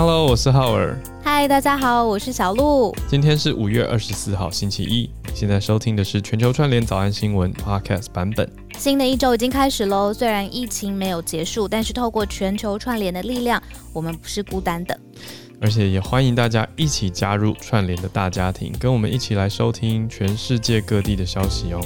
Hello，我是浩尔。嗨，大家好，我是小鹿。今天是五月二十四号，星期一。现在收听的是全球串联早安新闻 Podcast 版本。新的一周已经开始喽，虽然疫情没有结束，但是透过全球串联的力量，我们不是孤单的。而且也欢迎大家一起加入串联的大家庭，跟我们一起来收听全世界各地的消息哦。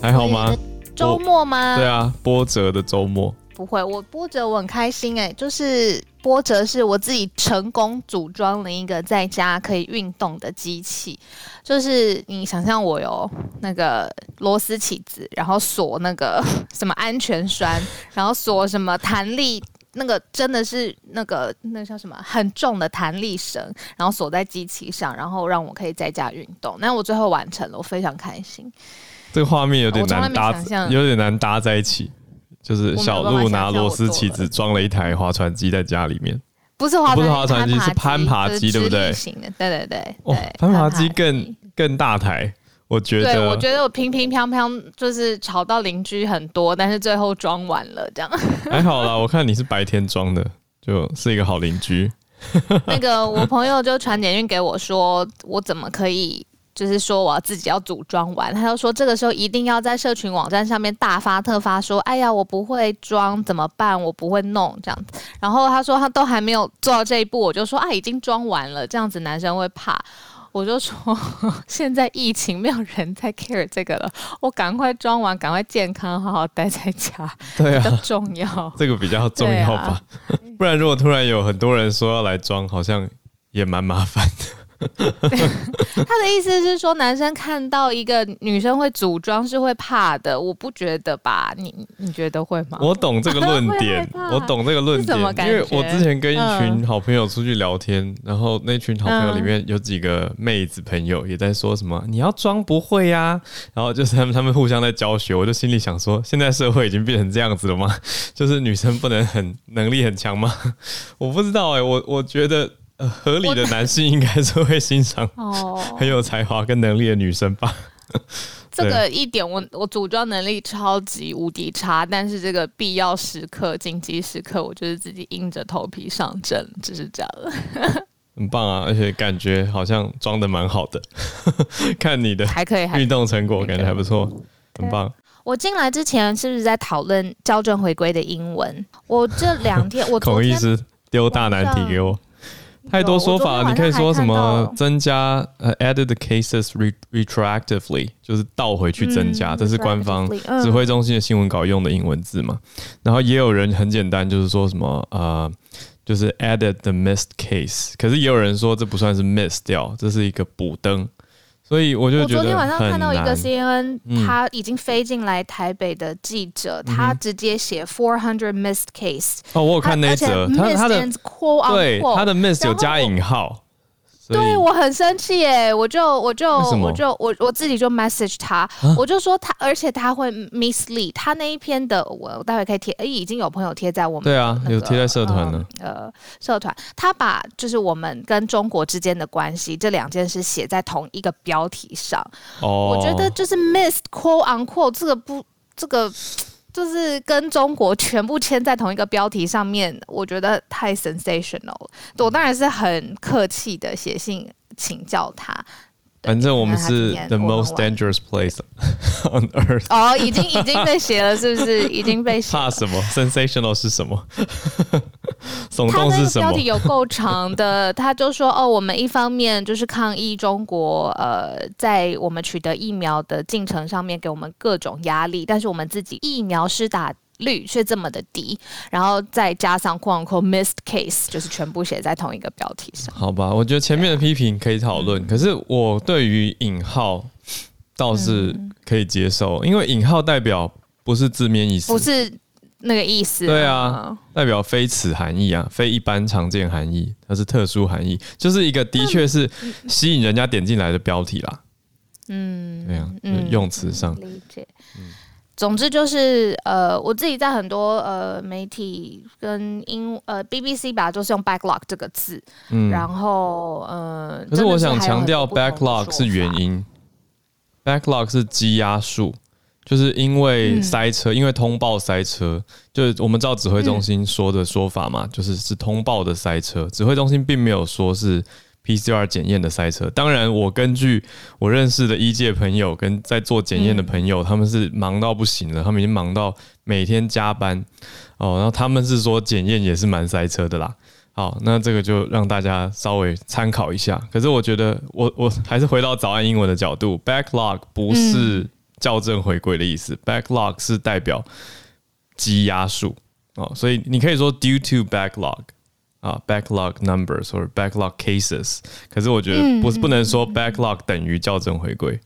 还好吗？周末吗？对啊，波折的周末。不会，我波折我很开心哎，就是波折是我自己成功组装了一个在家可以运动的机器，就是你想象我有那个螺丝起子，然后锁那个 什么安全栓，然后锁什么弹力，那个真的是那个那个叫什么很重的弹力绳，然后锁在机器上，然后让我可以在家运动。那我最后完成了，我非常开心。这个画面有点难搭，有点难搭在一起。就是小鹿拿螺丝起子装了一台划船机在家里面，不是划不是划船机，是攀爬机，对不对？对对对，哦，攀爬机更更大台，我觉得。对，我觉得我平平평 평， 就是吵到邻居很多，但是最后装完了，这样。还好啦，我看你是白天装的，就是一个好邻居。那个我朋友就传简讯给我说，我怎么可以？就是说我要自己要组装完，他就说这个时候一定要在社群网站上面大发特发说，哎呀，我不会装怎么办？我不会弄这样子。然后他说他都还没有做到这一步，我就说啊，已经装完了，这样子男生会怕。我就说 现在疫情没有人在 care 这个了，我赶快装完，赶快健康好好待在家，对啊，比较重要，这个比较重要吧？啊、不然如果突然有很多人说要来装，好像也蛮麻烦的。他的意思是说，男生看到一个女生会组装是会怕的，我不觉得吧？你你觉得会吗？我懂这个论点，我懂这个论点，因为我之前跟一群好朋友出去聊天，嗯、然后那群好朋友里面有几个妹子朋友也在说什么，你要装不会呀、啊？然后就是他们他们互相在教学，我就心里想说，现在社会已经变成这样子了吗？就是女生不能很能力很强吗？我不知道哎、欸，我我觉得。合理的男性应该是会欣赏哦很有才华跟能力的女生吧。这个一点我我组装能力超级无敌差，但是这个必要时刻、紧急时刻，我就是自己硬着头皮上阵，就是这样。很棒啊，而且感觉好像装的蛮好的。看你的还可以运动成果，感觉还不错，很棒。我进来之前是不是在讨论校正回归的英文？我这两天我孔医师丢大难题给我。太多说法，你可以说什么增加呃、uh,，added the cases re retroactively，就是倒回去增加，嗯、这是官方指挥中心的新闻稿用的英文字嘛。嗯、然后也有人很简单，就是说什么呃，就是 added the missed case，可是也有人说这不算是 miss 掉，这是一个补登。所以我就觉得，我昨天晚上看到一个 CNN，他已经飞进来台北的记者，嗯、他直接写 four hundred missed case。哦，我有看那则，他他的对他的 miss 有加引号。对，我很生气耶，我就我就我就我我自己就 message 他，啊、我就说他，而且他会 mislead，他那一篇的我我待会可以贴，哎，已经有朋友贴在我们、那个、对啊，有贴在社团了，呃，社团他把就是我们跟中国之间的关系这两件事写在同一个标题上，哦，我觉得就是 missed quote unquote 这个不这个。就是跟中国全部签在同一个标题上面，我觉得太 sensational。我当然是很客气的写信请教他。反正我们是 the most dangerous place on earth。哦，已经已经被写了，是不是？已经被写。怕什么？sensational 是什么？耸动是什么？标题有够长的，他就说：“哦，我们一方面就是抗议中国，呃，在我们取得疫苗的进程上面给我们各种压力，但是我们自己疫苗是打。”率却这么的低，然后再加上 “quote unquote” missed case，就是全部写在同一个标题上。好吧，我觉得前面的批评可以讨论，嗯、可是我对于引号倒是可以接受，嗯、因为引号代表不是字面意思，不是那个意思。对啊，代表非此含义啊，非一般常见含义，它是特殊含义，就是一个的确是吸引人家点进来的标题啦。嗯，对啊，就是、用词上、嗯、理解。嗯总之就是，呃，我自己在很多呃媒体跟英呃 BBC 吧，就是用 backlog 这个字，嗯，然后呃，可是我想强调 backlog 是原因，backlog 是积压数，就是因为塞车，嗯、因为通报塞车，就是我们照指挥中心说的说法嘛，嗯、就是是通报的塞车，指挥中心并没有说是 PCR 检验的塞车。当然，我根据我认识的医界朋友跟在做检验的朋友，嗯、他们是忙到不行了，他们已经忙到每天加班哦，然后他们是说检验也是蛮塞车的啦。好，那这个就让大家稍微参考一下。可是我觉得我，我我还是回到早安英文的角度，backlog 不是校正回归的意思，嗯，backlog 是代表积压数哦，所以你可以说 due to backlog 啊，backlog numbers 或者 backlog cases。可是我觉得不是不能说 backlog 等于校正回归，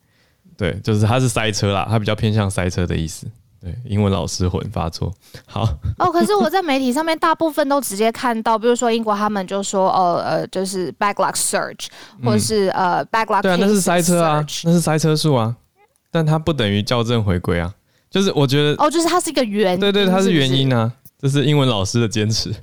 对，就是它是塞车啦，它比较偏向塞车的意思。对，英文老师混发错。好哦，可是我在媒体上面大部分都直接看到，比如说英国他们就说哦呃，就是 backlog surge，或者是呃 backlog。对啊，那是塞车啊，那是塞车数啊，但它不等于校正回归啊。就是我觉得哦，就是它是一个原因，对对，它是原因啊，这是英文老师的坚持。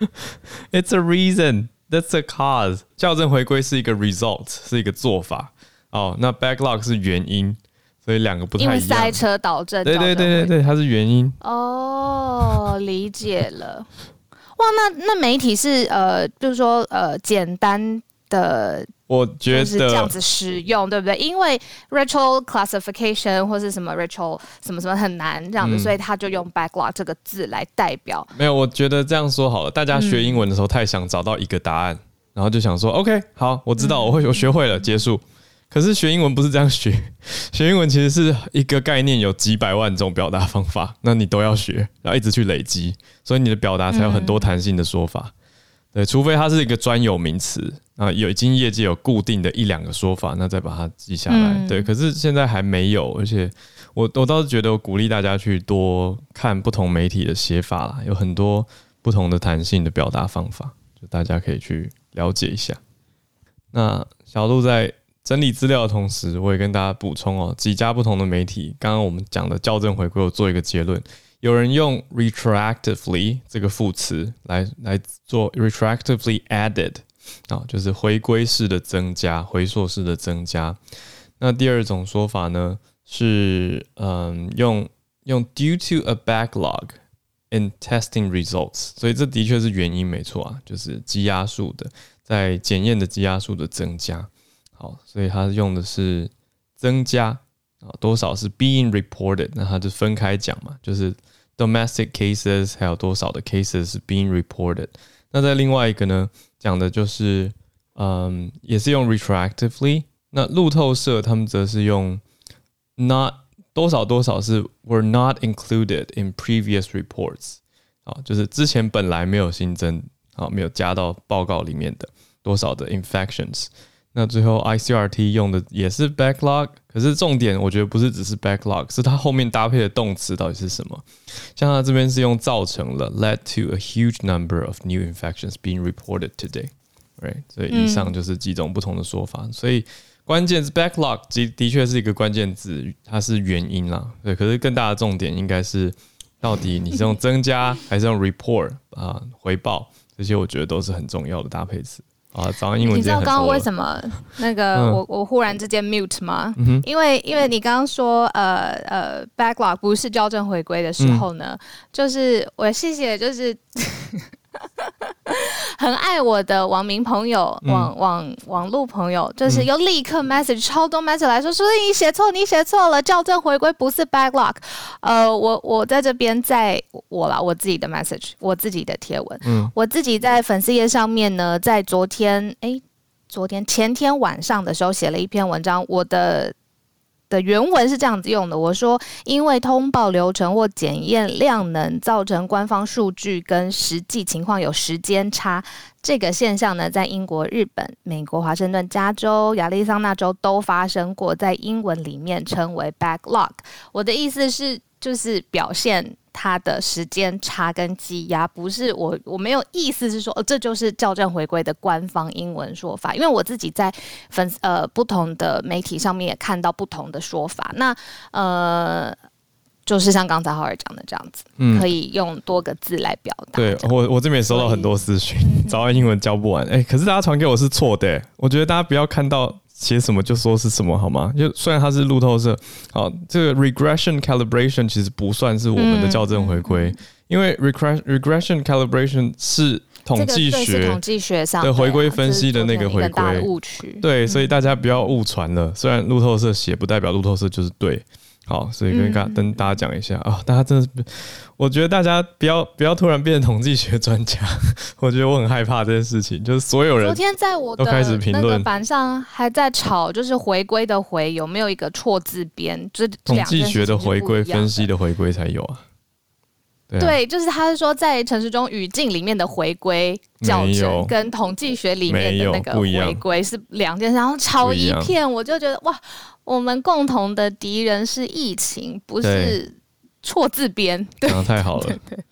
It's a reason, that's a cause。校正回归是一个 result，是一个做法。哦，那 backlog 是原因。所以两个不太一样，因为塞车导致。对对对对对，它是原因。哦，理解了。哇，那那媒体是呃，就是说呃，简单的，我觉得是这样子使用，对不对？因为 retro classification 或是什么 retro 什么什么很难这样子，嗯、所以他就用 backlog 这个字来代表。没有，我觉得这样说好了。大家学英文的时候太想找到一个答案，嗯、然后就想说，OK，好，我知道，我会，我学会了，结束。可是学英文不是这样学，学英文其实是一个概念，有几百万种表达方法，那你都要学，然后一直去累积，所以你的表达才有很多弹性的说法。对，除非它是一个专有名词啊，有已经业界有固定的一两个说法，那再把它记下来。对，可是现在还没有，而且我我倒是觉得我鼓励大家去多看不同媒体的写法啦，有很多不同的弹性的表达方法，就大家可以去了解一下。那小鹿在。整理资料的同时，我也跟大家补充哦，几家不同的媒体，刚刚我们讲的校正回归，我做一个结论。有人用 retroactively 这个副词来来做 retroactively added 啊，就是回归式的增加，回溯式的增加。那第二种说法呢，是嗯用用 due to a backlog in testing results，所以这的确是原因没错啊，就是积压数的在检验的积压数的增加。好，所以它用的是增加啊，多少是 being reported，那它就分开讲嘛，就是 domestic cases 还有多少的 cases 是 being reported。那在另外一个呢，讲的就是嗯，也是用 retroactively。那路透社他们则是用 not 多少多少是 were not included in previous reports。啊，就是之前本来没有新增啊，没有加到报告里面的多少的 infections。 那最后 ICRT 用的也是 backlog，可是重点我觉得不是只是 backlog，是它后面搭配的动词到底是什么？像它这边是用造成了 led to a huge number of new infections being reported today，right？所以以上就是几种不同的说法。嗯、所以关键是 backlog，的的确是一个关键字，它是原因啦。对，可是更大的重点应该是到底你是用增加还是用 report 啊回报？这些我觉得都是很重要的搭配词。啊，早上英文。你知道刚刚为什么那个我我忽然之间 mute 吗？嗯、因为因为你刚刚说呃呃 backlog 不是校正回归的时候呢，嗯、就是我谢谢就是。很爱我的网民朋友，网网网络朋友，就是又立刻 message 超多 message 来说，说你写错，你写错了，校正回归不是 backlog。呃，我我在这边在我啦，我自己的 message，我自己的贴文，嗯，我自己在粉丝页上面呢，在昨天，哎，昨天前天晚上的时候写了一篇文章，我的。的原文是这样子用的，我说，因为通报流程或检验量能造成官方数据跟实际情况有时间差，这个现象呢，在英国、日本、美国、华盛顿、加州、亚利桑那州都发生过，在英文里面称为 backlog。我的意思是，就是表现。它的时间差跟积压不是我，我没有意思是说，哦，这就是校正回归的官方英文说法。因为我自己在粉呃不同的媒体上面也看到不同的说法。那呃，就是像刚才浩尔讲的这样子，嗯，可以用多个字来表达。对我，我这边也收到很多私讯，早安英文教不完，哎、欸，可是大家传给我是错的。我觉得大家不要看到写什么就说是什么好吗？就虽然它是路透社，好，这个 regression calibration 其实不算是我们的校正回归，嗯、因为 regression regression calibration 是统计学统计学上的回归分析的那个回归误区，对，所以大家不要误传了。虽然路透社写，不代表路透社就是对。好，所以跟大跟大家讲一下啊、大家真的是，我觉得大家不要不要突然变成统计学专家，我觉得我很害怕这件事情，就是所有人昨天在我的那个板上还在吵，就是回归的回有没有一个错字边，就是统计学的回归分析的回归才有啊。对，啊、对，就是他是说在城市中语境里面的回归校正，跟统计学里面的那个回归是两件事，然后吵一片，我就觉得哇。我们共同的敌人是疫情，不是错字边。对，太好了。对对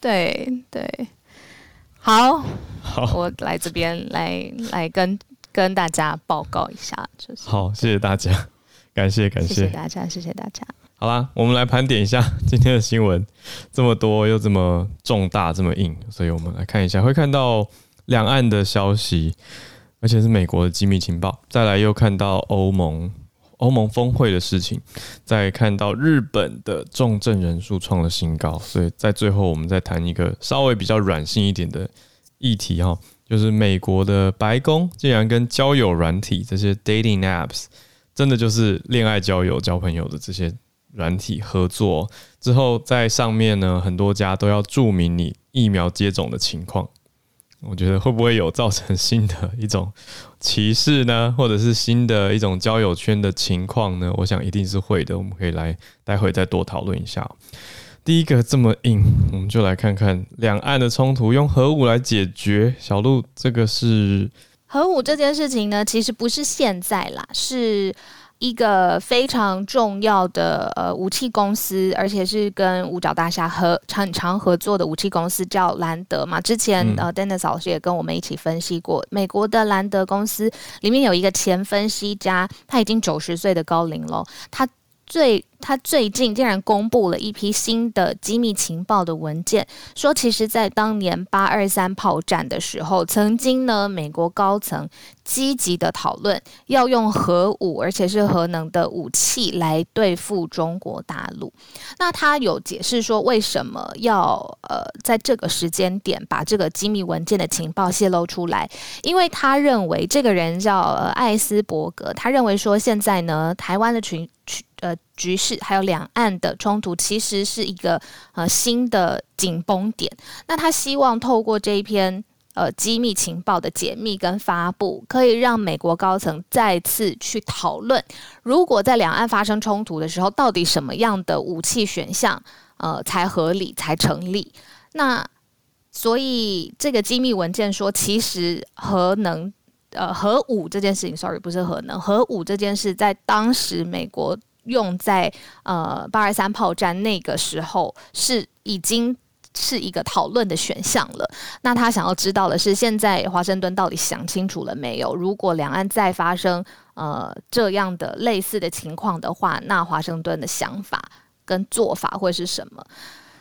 对，对，对，好，好，我来这边来来跟跟大家报告一下，就是好，谢谢大家，感谢感谢，谢谢大家，谢谢大家。好啦，我们来盘点一下 今天的新闻，这么多又这么重大，这么硬，所以我们来看一下，会看到两岸的消息，而且是美国的机密情报，再来又看到欧盟。欧盟峰会的事情，再看到日本的重症人数创了新高，所以在最后我们再谈一个稍微比较软性一点的议题哈，就是美国的白宫竟然跟交友软体这些 dating apps，真的就是恋爱交友交朋友的这些软体合作之后，在上面呢，很多家都要注明你疫苗接种的情况。我觉得会不会有造成新的一种歧视呢？或者是新的一种交友圈的情况呢？我想一定是会的。我们可以来待会再多讨论一下。第一个这么硬，我们就来看看两岸的冲突用核武来解决。小路，这个是核武这件事情呢，其实不是现在啦，是。一个非常重要的呃武器公司，而且是跟五角大厦合常常合作的武器公司，叫兰德嘛。之前呃，Dennis 老师也跟我们一起分析过，美国的兰德公司里面有一个前分析家，他已经九十岁的高龄了，他最。他最近竟然公布了一批新的机密情报的文件，说其实，在当年八二三炮战的时候，曾经呢，美国高层积极的讨论要用核武，而且是核能的武器来对付中国大陆。那他有解释说，为什么要呃在这个时间点把这个机密文件的情报泄露出来？因为他认为这个人叫呃艾斯伯格，他认为说现在呢，台湾的群群。呃，局势还有两岸的冲突，其实是一个呃新的紧绷点。那他希望透过这一篇呃机密情报的解密跟发布，可以让美国高层再次去讨论，如果在两岸发生冲突的时候，到底什么样的武器选项呃才合理才成立？那所以这个机密文件说，其实核能呃核武这件事情，sorry，不是核能，核武这件事在当时美国。用在呃八二三炮战那个时候是已经是一个讨论的选项了。那他想要知道的是，现在华盛顿到底想清楚了没有？如果两岸再发生呃这样的类似的情况的话，那华盛顿的想法跟做法会是什么？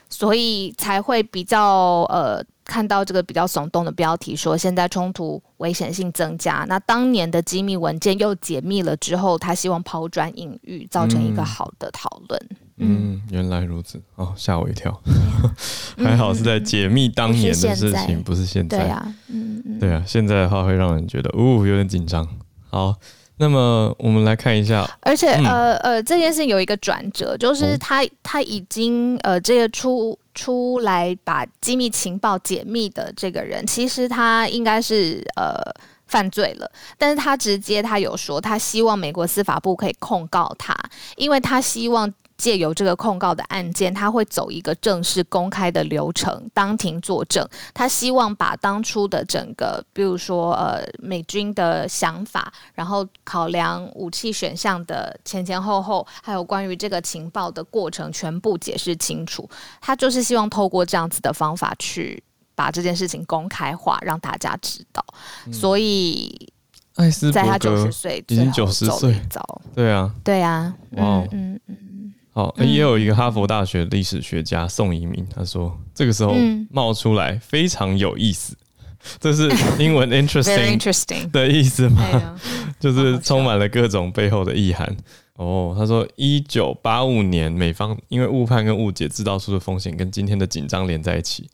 所以才会比较呃。看到这个比较耸动的标题，说现在冲突危险性增加。那当年的机密文件又解密了之后，他希望抛砖引玉，造成一个好的讨论。嗯，嗯，原来如此哦，吓我一跳。还好是在解密当年的事情，不是现在。对啊，嗯嗯，对啊，现在的话会让人觉得哦，有点紧张。好。那么我们来看一下，而且、嗯、呃呃，这件事有一个转折，就是他他已经呃这个出出来把机密情报解密的这个人，其实他应该是呃犯罪了，但是他直接他有说，他希望美国司法部可以控告他，因为他希望。借由这个控告的案件，他会走一个正式公开的流程，当庭作证。他希望把当初的整个，比如说呃美军的想法，然后考量武器选项的前前后后，还有关于这个情报的过程，全部解释清楚。他就是希望透过这样子的方法去把这件事情公开化，让大家知道。嗯、所以，艾斯伯格在他九十岁已经九十岁，对啊，对啊，哇、哦，嗯嗯。好，也有一个哈佛大学历史学家宋一民，他说这个时候冒出来非常有意思。这是英文 interesting 的意思吗？就是充满了各种背后的意涵。哦，他说，一九八五年，美方因为误判跟误解制造出的风险，跟今天的紧张连在一起。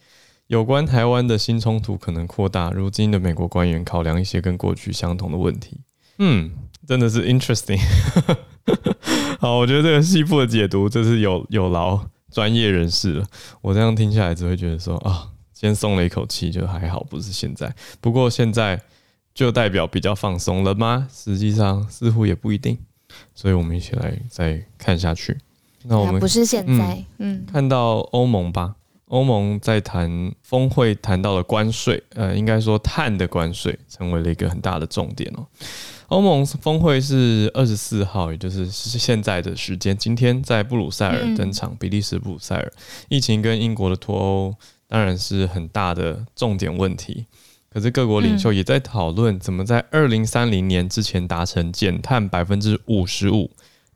有关台湾的新冲突可能扩大，如今的美国官员考量一些跟过去相同的问题。嗯，真的是 interesting。好，我觉得这个西部的解读，这是有有劳专业人士了。我这样听下来，只会觉得说啊，先松了一口气，就还好，不是现在。不过现在就代表比较放松了吗？实际上似乎也不一定。所以我们一起来再看下去。那我们不是现在，嗯，嗯看到欧盟吧。欧盟在谈峰会谈到了关税，呃，应该说碳的关税成为了一个很大的重点哦。欧盟峰会是二十四号，也就是现在的时间，今天在布鲁塞尔登场，比利时布鲁塞尔。疫情跟英国的脱欧当然是很大的重点问题，可是各国领袖也在讨论怎么在二零三零年之前达成减碳百分之五十五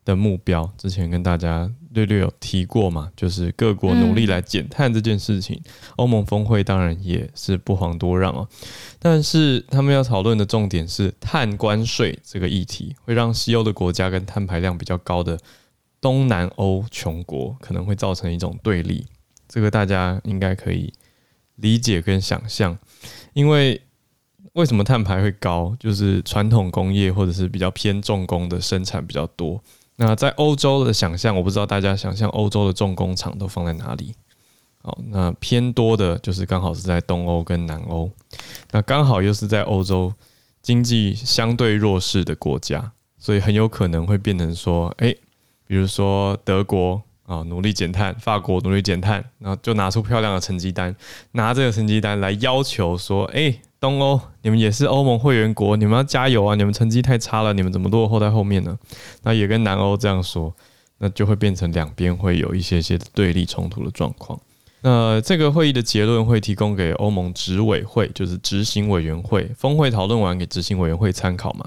的目标。之前跟大家。略略有提过嘛，就是各国努力来减碳这件事情，欧、嗯、盟峰会当然也是不遑多让哦。但是他们要讨论的重点是碳关税这个议题，会让西欧的国家跟碳排量比较高的东南欧穷国可能会造成一种对立，这个大家应该可以理解跟想象。因为为什么碳排会高，就是传统工业或者是比较偏重工的生产比较多。那在欧洲的想象，我不知道大家想象欧洲的重工厂都放在哪里？好，那偏多的就是刚好是在东欧跟南欧，那刚好又是在欧洲经济相对弱势的国家，所以很有可能会变成说，哎、比如说德国啊努力减碳，法国努力减碳，然后就拿出漂亮的成绩单，拿这个成绩单来要求说，哎、东欧，你们也是欧盟会员国，你们要加油啊！你们成绩太差了，你们怎么落后在后面呢？那也跟南欧这样说，那就会变成两边会有一些些对立冲突的状况。那这个会议的结论会提供给欧盟执委会，就是执行委员会，峰会讨论完给执行委员会参考嘛。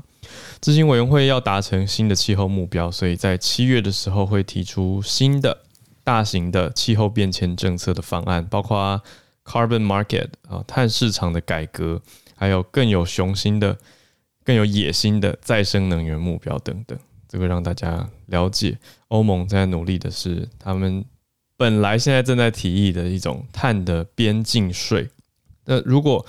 执行委员会要达成新的气候目标，所以在七月的时候会提出新的大型的气候变迁政策的方案，包括。Carbon market 啊，碳市场的改革，还有更有雄心的、更有野心的再生能源目标等等，这个让大家了解欧盟在努力的是他们本来现在正在提议的一种碳的边境税。那如果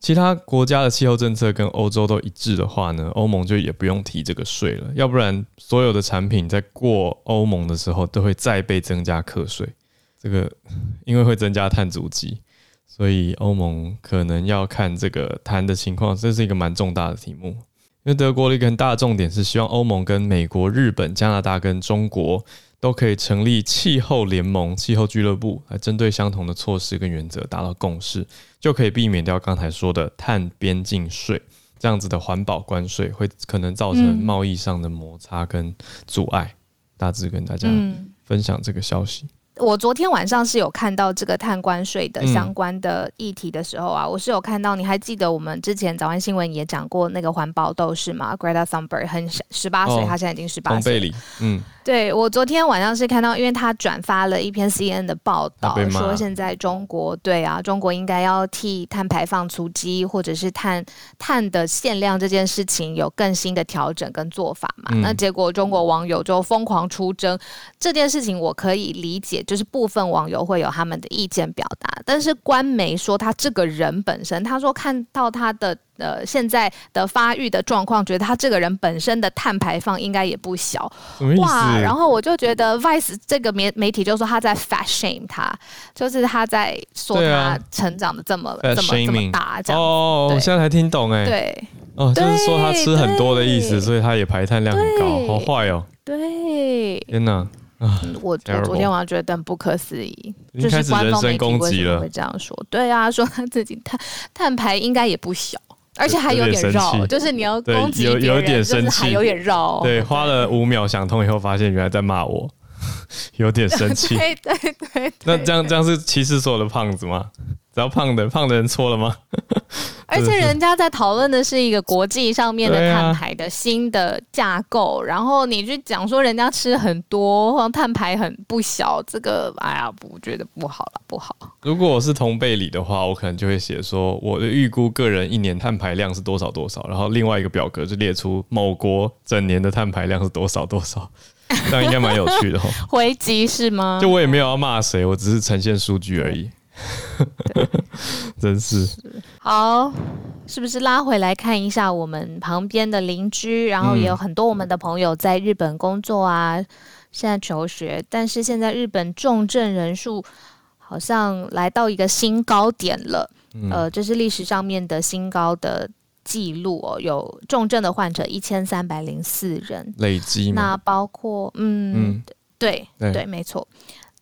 其他国家的气候政策跟欧洲都一致的话呢，欧盟就也不用提这个税了。要不然，所有的产品在过欧盟的时候都会再被增加课税。这个因为会增加碳足迹。所以欧盟可能要看这个谈的情况，这是一个蛮重大的题目。因为德国的一个很大的重点是希望欧盟跟美国、日本、加拿大跟中国都可以成立气候联盟、气候俱乐部，来针对相同的措施跟原则达到共识，就可以避免掉刚才说的碳边境税这样子的环保关税会可能造成贸易上的摩擦跟阻碍。大致跟大家分享这个消息。我昨天晚上是有看到这个碳关税的相关的议题的时候啊，嗯、我是有看到，你还记得我们之前早安新闻也讲过那个环保斗士吗？Greta Thunberg 很小，十八岁，他现在已经十八岁。嗯。对，我昨天晚上是看到，因为他转发了一篇 CNN 的报道，说现在中国对啊，中国应该要替碳排放足迹或者是碳碳的限量这件事情有更新的调整跟做法嘛。嗯、那结果中国网友就疯狂出征这件事情，我可以理解，就是部分网友会有他们的意见表达，但是官媒说他这个人本身，他说看到他的。呃，现在的发育的状况，觉得他这个人本身的碳排放应该也不小，哇！然后我就觉得 Vice 这个媒媒体就说他在 fat shame 他，就是他在说他成长的这么、啊、这么这么大这样。哦，我现在才听懂哎。对，哦，就是说他吃很多的意思，所以他也排碳量很高，好坏哦。对，天哪！啊，我我昨天晚上觉得很不可思议，就是官方媒体为什么会这样说？对啊，说他自己碳碳排应该也不小。而且还有点绕，就是你要攻击别人，有点生气，还有点绕。对，花了五秒想通以后，发现原来在骂我，有点生气。对对对，那这样这样是歧视所有的胖子吗？只要胖的，胖的人错了吗？而且人家在讨论的是一个国际上面的碳排的新的架构，啊、然后你去讲说人家吃很多，或碳排很不小，这个哎呀，我觉得不好了，不好。如果我是同辈里的话，我可能就会写说我的预估个人一年碳排量是多少多少，然后另外一个表格就列出某国整年的碳排量是多少多少，这样应该蛮有趣的哦。回击是吗？就我也没有要骂谁，我只是呈现数据而已。真是，是好，是不是拉回来看一下我们旁边的邻居？然后也有很多我们的朋友在日本工作啊，嗯、现在求学，但是现在日本重症人数好像来到一个新高点了，嗯、呃，这是历史上面的新高的记录哦，有重症的患者一千三百零四人。累积，那包括嗯，嗯。对对，对，没错。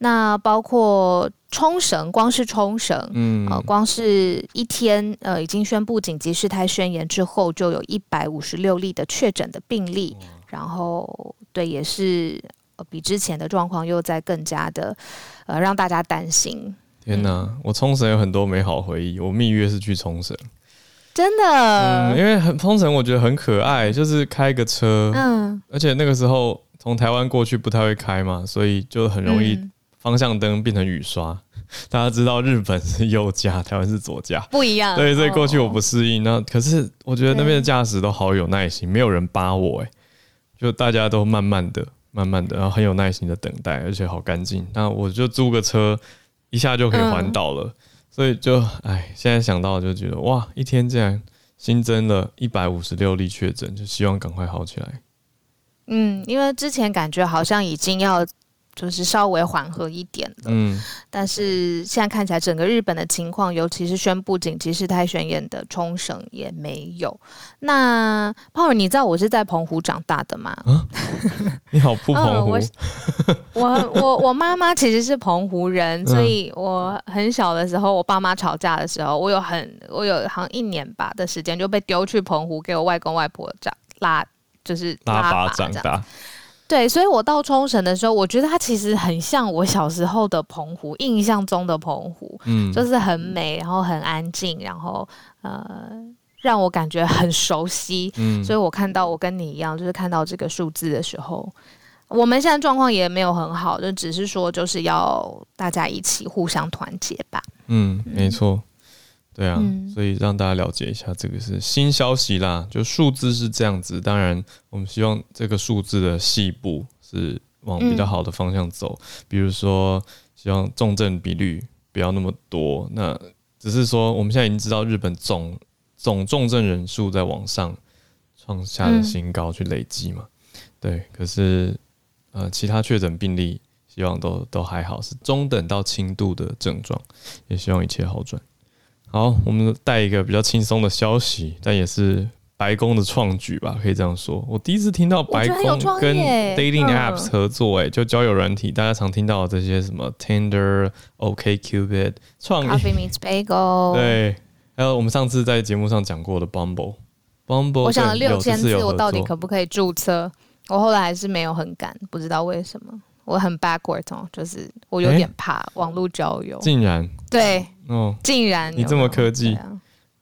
那包括冲绳，光是冲绳，嗯，呃，光是一天，呃，已经宣布紧急事态宣言之后，就有一百五十六例的确诊的病例，然后，对，也是，呃，比之前的状况又在更加的，呃，让大家担心。天哪，嗯，我冲绳有很多美好回忆，我蜜月是去冲绳，真的，嗯，因为很冲绳我觉得很可爱，就是开个车，嗯，而且那个时候从台湾过去不太会开嘛，所以就很容易，嗯。方向灯变成雨刷，大家知道日本是右驾，台湾是左驾，不一样。对，所以过去我不适应。那可是我觉得那边的驾驶都好有耐心，没有人扒我，哎，就大家都慢慢的、慢慢的，然后很有耐心的等待，而且好干净。那我就租个车，一下就可以环岛了。所以就哎，现在想到就觉得哇，一天竟然新增了一百五十六例确诊，就希望赶快好起来。嗯，因为之前感觉好像已经要。就是稍微缓和一点的，嗯，但是现在看起来整个日本的情况，尤其是宣布紧急事态宣言的冲绳也没有。那泡儿，你知道我是在澎湖长大的吗？啊、你好，不澎湖。嗯、我我我妈妈其实是澎湖人，所以我很小的时候，我爸妈吵架的时候，我有很我有好像一年吧的时间就被丢去澎湖，给我外公外婆长拉，就是拉巴掌大。对，所以我到冲绳的时候，我觉得它其实很像我小时候的澎湖，印象中的澎湖，嗯，就是很美，然后很安静，然后呃，让我感觉很熟悉。嗯，所以我看到我跟你一样，就是看到这个数字的时候，我们现在状况也没有很好，就只是说就是要大家一起互相团结吧。嗯，没错。对啊，嗯、所以让大家了解一下，这个是新消息啦。就数字是这样子，当然我们希望这个数字的细部是往比较好的方向走。嗯、比如说，希望重症比率不要那么多。那只是说，我们现在已经知道日本总总重症人数在往上创下的新高，去累积嘛。嗯、对，可是呃，其他确诊病例希望都都还好，是中等到轻度的症状，也希望一切好转。好，我们带一个比较轻松的消息，但也是白宫的创举吧，可以这样说。我第一次听到白宫跟 dating apps 合作，哎，就交友软体，大家常听到这些什么 Tinder、OkCupid、创 Coffee Meets Bagel，对，还有我们上次在节目上讲过的 Bumble，Bumble，我想了六千次，我到底可不可以注册？我后来还是没有很敢，不知道为什么。我很 backward 哦，就是我有点怕网络交友。竟然对哦，竟然你这么科技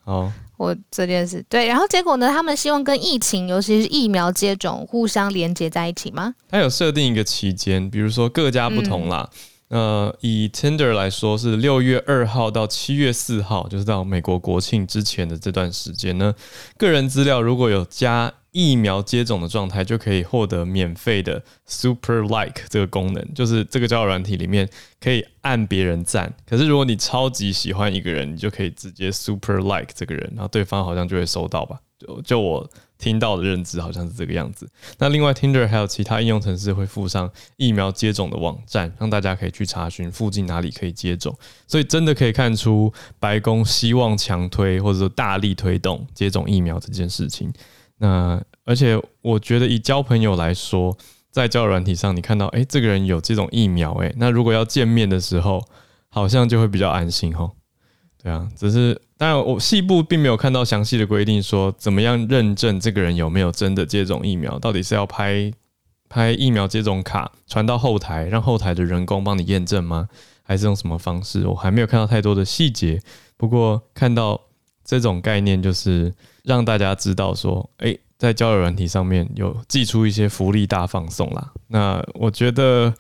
好，我这件事对，然后结果呢？他们希望跟疫情，尤其是疫苗接种，互相连接在一起吗？他有设定一个期间，比如说各家不同啦。嗯、呃，以 Tinder 来说是六月二号到七月四号，就是到美国国庆之前的这段时间呢。个人资料如果有加。疫苗接种的状态就可以获得免费的 Super Like 这个功能，就是这个交友软体里面可以按别人赞。可是如果你超级喜欢一个人，你就可以直接 Super Like 这个人，然后对方好像就会收到吧？就就我听到的认知好像是这个样子。那另外 Tinder 还有其他应用程式会附上疫苗接种的网站，让大家可以去查询附近哪里可以接种。所以真的可以看出白宫希望强推或者说大力推动接种疫苗这件事情。那而且我觉得以交朋友来说，在交友软体上，你看到哎、这个人有这种疫苗哎、那如果要见面的时候，好像就会比较安心吼。对啊，只是当然我细部并没有看到详细的规定，说怎么样认证这个人有没有真的接种疫苗，到底是要拍拍疫苗接种卡传到后台，让后台的人工帮你验证吗？还是用什么方式？我还没有看到太多的细节。不过看到这种概念，就是让大家知道说，哎，在交友软体上面有寄出一些福利大放送啦。那我觉得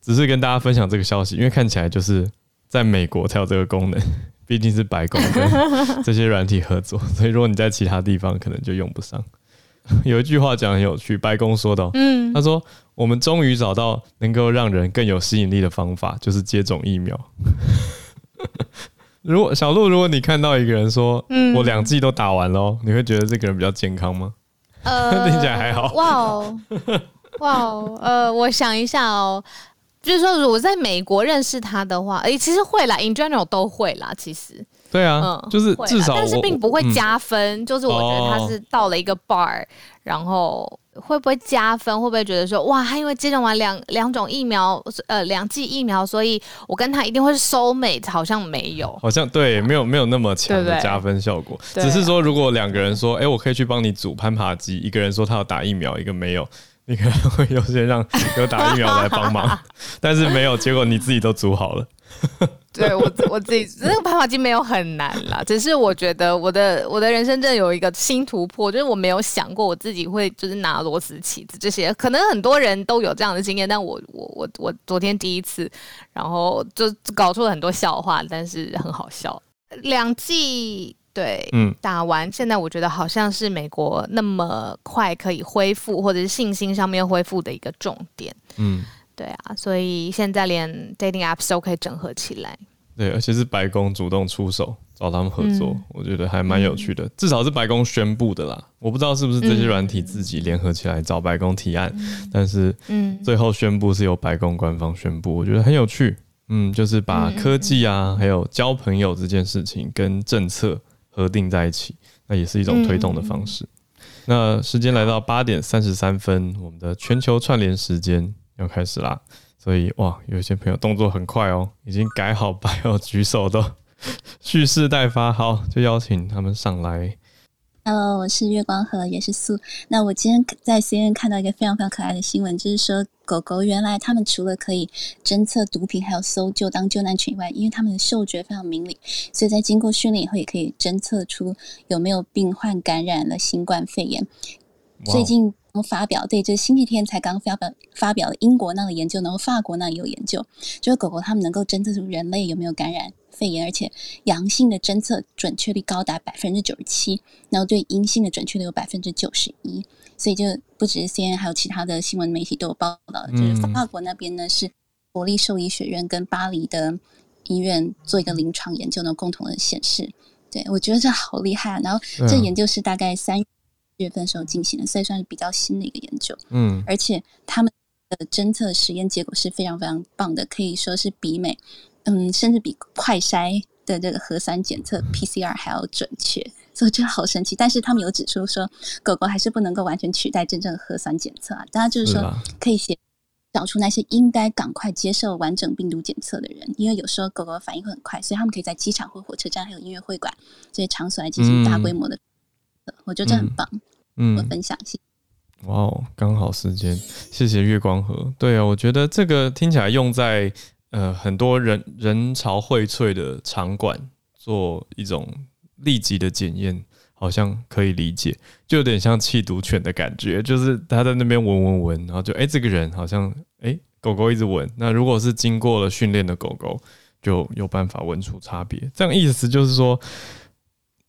只是跟大家分享这个消息，因为看起来就是在美国才有这个功能，毕竟是白宫跟这些软体合作，所以如果你在其他地方可能就用不上。有一句话讲很有趣，白宫说的，嗯，他说我们终于找到能够让人更有吸引力的方法，就是接种疫苗。如果小鹿，如果你看到一个人说，嗯，我两季都打完了，你会觉得这个人比较健康吗？呃，听起来还好。哇哦，哇哦，呃，我想一下哦，就是说，如果在美国认识他的话，哎，其实会啦，in general 都会啦，其实。对啊，嗯、就是至少，但是并不会加分。嗯、就是我觉得他是到了一个 bar，、哦、然后会不会加分？会不会觉得说，哇，他因为接种完两两种疫苗，呃，两剂疫苗，所以我跟他一定会是 soul mate？好像没有，好像对，没有没有那么强的加分效果。只是说，如果两个人说，哎、欸，我可以去帮你组攀爬机，一个人说他要打疫苗，一个没有，你可能会优先让有打疫苗来帮忙，但是没有，结果你自己都煮好了。对我我自己那个攀爬机没有很难啦，只是我觉得我的我的人生真的有一个新突破，就是我没有想过我自己会就是拿螺丝起子这些，可能很多人都有这样的经验，但我我我我昨天第一次，然后就搞出了很多笑话，但是很好笑。两季对，嗯，打完现在我觉得好像是美国那么快可以恢复，或者是信心上面恢复的一个重点，嗯。对啊，所以现在连 dating apps 都可以整合起来。对，而且是白宫主动出手找他们合作，嗯、我觉得还蛮有趣的。嗯、至少是白宫宣布的啦，我不知道是不是这些软体自己联合起来找白宫提案，嗯、但是嗯，最后宣布是由白宫官方宣布，我觉得很有趣。嗯，就是把科技啊，还有交朋友这件事情跟政策合并在一起，那也是一种推动的方式。嗯、那时间来到八点三十三分，我们的全球串联时间。要开始啦，所以哇，有一些朋友动作很快哦，已经改好 bio 举手都 蓄势待发，好，就邀请他们上来。Hello，我是月光河，也是素。那我今天在 C N 看到一个非常非常可爱的新闻，就是说狗狗原来他们除了可以侦测毒品，还有搜救当救难犬以外，因为他们的嗅觉非常敏，所以在经过训练以后，也可以侦测出有没有病患感染了新冠肺炎。最近。发表对，就是星期天才刚发表发表了英国那个研究，然后法国那里有研究，就是狗狗它们能够侦测出人类有没有感染肺炎，而且阳性的侦测准确率高达百分之九十七，然后对阴性的准确率有百分之九十一，所以就不只是 CNN，还有其他的新闻媒体都有报道，就是法国那边呢是国立兽医学院跟巴黎的医院做一个临床研究呢，共同的显示，对我觉得这好厉害啊，然后这研究是大概三。月份时候进行的，所以算是比较新的一个研究。嗯，而且他们的侦测实验结果是非常非常棒的，可以说是比美，嗯，甚至比快筛的这个核酸检测 PCR 还要准确，所以真的好神奇。但是他们有指出说，狗狗还是不能够完全取代真正的核酸检测啊。大家就是说，可以写找出那些应该赶快接受完整病毒检测的人，因为有时候狗狗反应会很快，所以他们可以在机场或火车站还有音乐会馆这些场所来进行大规模的。嗯我觉得这很棒，嗯，我分享一下。哇哦，刚好时间，谢谢月光河。对啊，我觉得这个听起来用在呃很多人人潮荟萃的场馆做一种立即的检验，好像可以理解，就有点像弃毒犬的感觉，就是他在那边闻闻闻，然后就哎、欸、这个人好像哎、欸、狗狗一直闻，那如果是经过了训练的狗狗，就有办法闻出差别。这样意思就是说。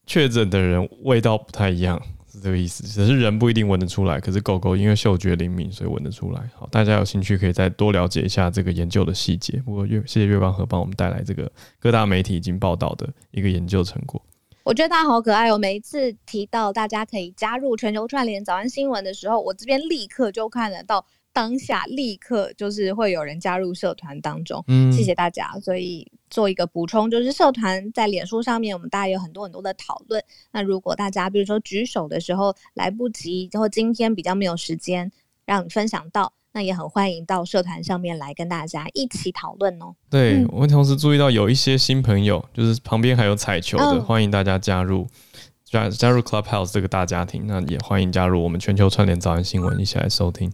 确诊的人味道不太一样，是这个意思。只是人不一定闻得出来，可是狗狗因为嗅觉灵敏，所以闻得出来。好，大家有兴趣可以再多了解一下这个研究的细节。不过月谢谢月光河帮我们带来这个各大媒体已经报道的一个研究成果。我觉得他好可爱哦！每一次提到大家可以加入全球串联早安新闻的时候，我这边立刻就看得到。当下立刻就是会有人加入社团当中，嗯，谢谢大家。所以做一个补充，就是社团在脸书上面，我们大家有很多很多的讨论。那如果大家比如说举手的时候来不及，或今天比较没有时间让你分享到，那也很欢迎到社团上面来跟大家一起讨论哦。对，我同时注意到有一些新朋友，就是旁边还有彩球的，哦、欢迎大家加入加加入 Clubhouse 这个大家庭。那也欢迎加入我们全球串联早安新闻，一起来收听。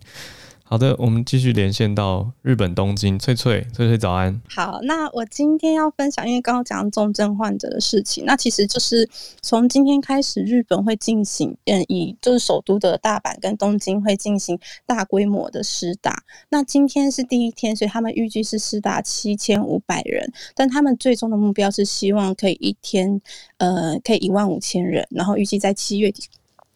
好的，我们继续连线到日本东京，翠翠，翠翠早安。好，那我今天要分享，因为刚刚讲重症患者的事情，那其实就是从今天开始，日本会进行，嗯，以就是首都的大阪跟东京会进行大规模的施打。那今天是第一天，所以他们预计是施打七千五百人，但他们最终的目标是希望可以一天，呃，可以一万五千人，然后预计在七月底。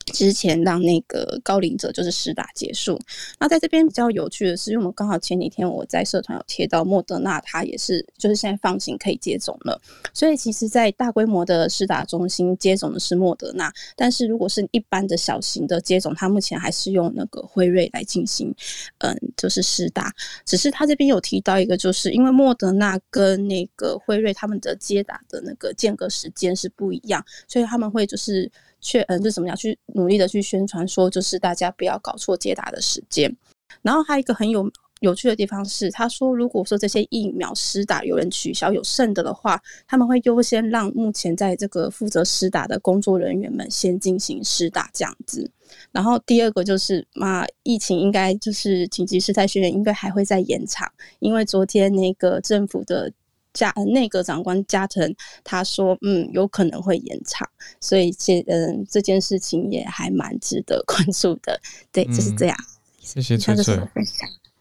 之前让那个高龄者就是施打结束。那在这边比较有趣的是，因为我们刚好前几天我在社团有贴到莫德纳，它也是就是现在放行可以接种了。所以其实，在大规模的施打中心接种的是莫德纳，但是如果是一般的小型的接种，它目前还是用那个辉瑞来进行，嗯，就是施打。只是他这边有提到一个，就是因为莫德纳跟那个辉瑞他们的接打的那个间隔时间是不一样，所以他们会就是。确嗯，就怎么样去努力的去宣传，说就是大家不要搞错接打的时间。然后还有一个很有有趣的地方是，他说如果说这些疫苗施打有人取消有剩的的话，他们会优先让目前在这个负责施打的工作人员们先进行施打这样子。然后第二个就是嘛，疫情应该就是紧急事态宣言应该还会再延长，因为昨天那个政府的。加内阁长官加藤他说，嗯，有可能会延长，所以这嗯这件事情也还蛮值得关注的。对，嗯、就是这样。谢谢翠翠，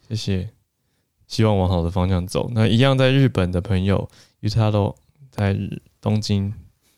谢谢。希望往好的方向走。那一样在日本的朋友，Utaro 在东京。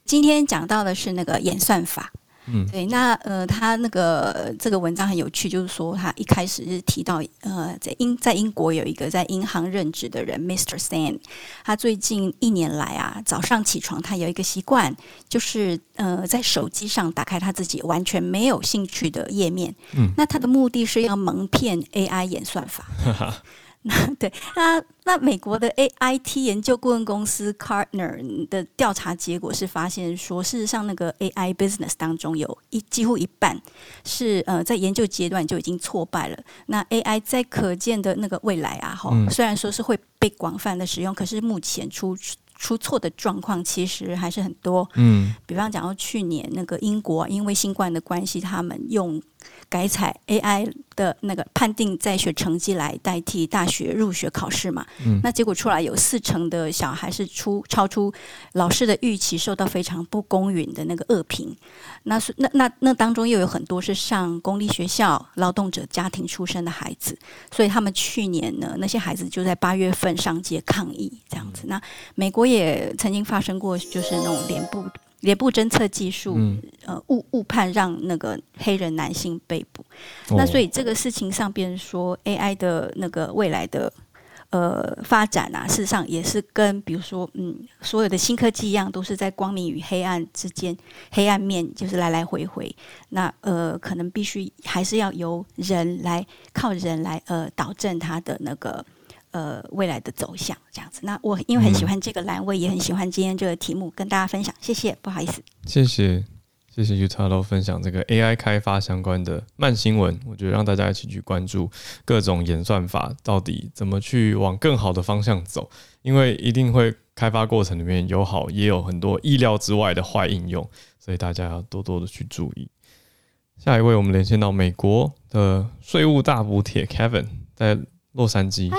今天讲到的是那个演算法。嗯，对，那呃，他那个这个文章很有趣，就是说他一开始是提到呃，在英在英国有一个在银行任职的人，Mr. Stan，他最近一年来啊，早上起床他有一个习惯，就是呃，在手机上打开他自己完全没有兴趣的页面，嗯，那他的目的是要蒙骗 AI 演算法。对，那那美国的 AIT 研究顾问公司 Cartner 的调查结果是发现说，事实上那个 AI business 当中有一几乎一半是呃在研究阶段就已经挫败了。那 AI 在可见的那个未来啊，哈，虽然说是会被广泛的使用，可是目前出出错的状况其实还是很多。嗯，比方讲到去年那个英国因为新冠的关系，他们用改采 AI。的那个判定在学成绩来代替大学入学考试嘛？嗯，那结果出来有四成的小孩是出超出老师的预期，受到非常不公允的那个恶评。那是那那那当中又有很多是上公立学校、劳动者家庭出身的孩子，所以他们去年呢，那些孩子就在八月份上街抗议这样子。那美国也曾经发生过，就是那种脸部。脸部侦测技术，嗯、呃，误误判让那个黑人男性被捕。哦、那所以这个事情上边说，AI 的那个未来的呃发展啊，事实上也是跟比如说，嗯，所有的新科技一样，都是在光明与黑暗之间，黑暗面就是来来回回。那呃，可能必须还是要由人来靠人来呃导正它的那个。呃，未来的走向这样子。那我因为很喜欢这个栏位，也很喜欢今天这个题目，跟大家分享。谢谢，不好意思。谢谢，谢谢 Utaro 分享这个 AI 开发相关的慢新闻。我觉得让大家一起去关注各种演算法到底怎么去往更好的方向走，因为一定会开发过程里面有好，也有很多意料之外的坏应用，所以大家要多多的去注意。下一位，我们连线到美国的税务大补帖 Kevin 在。洛杉矶，嗨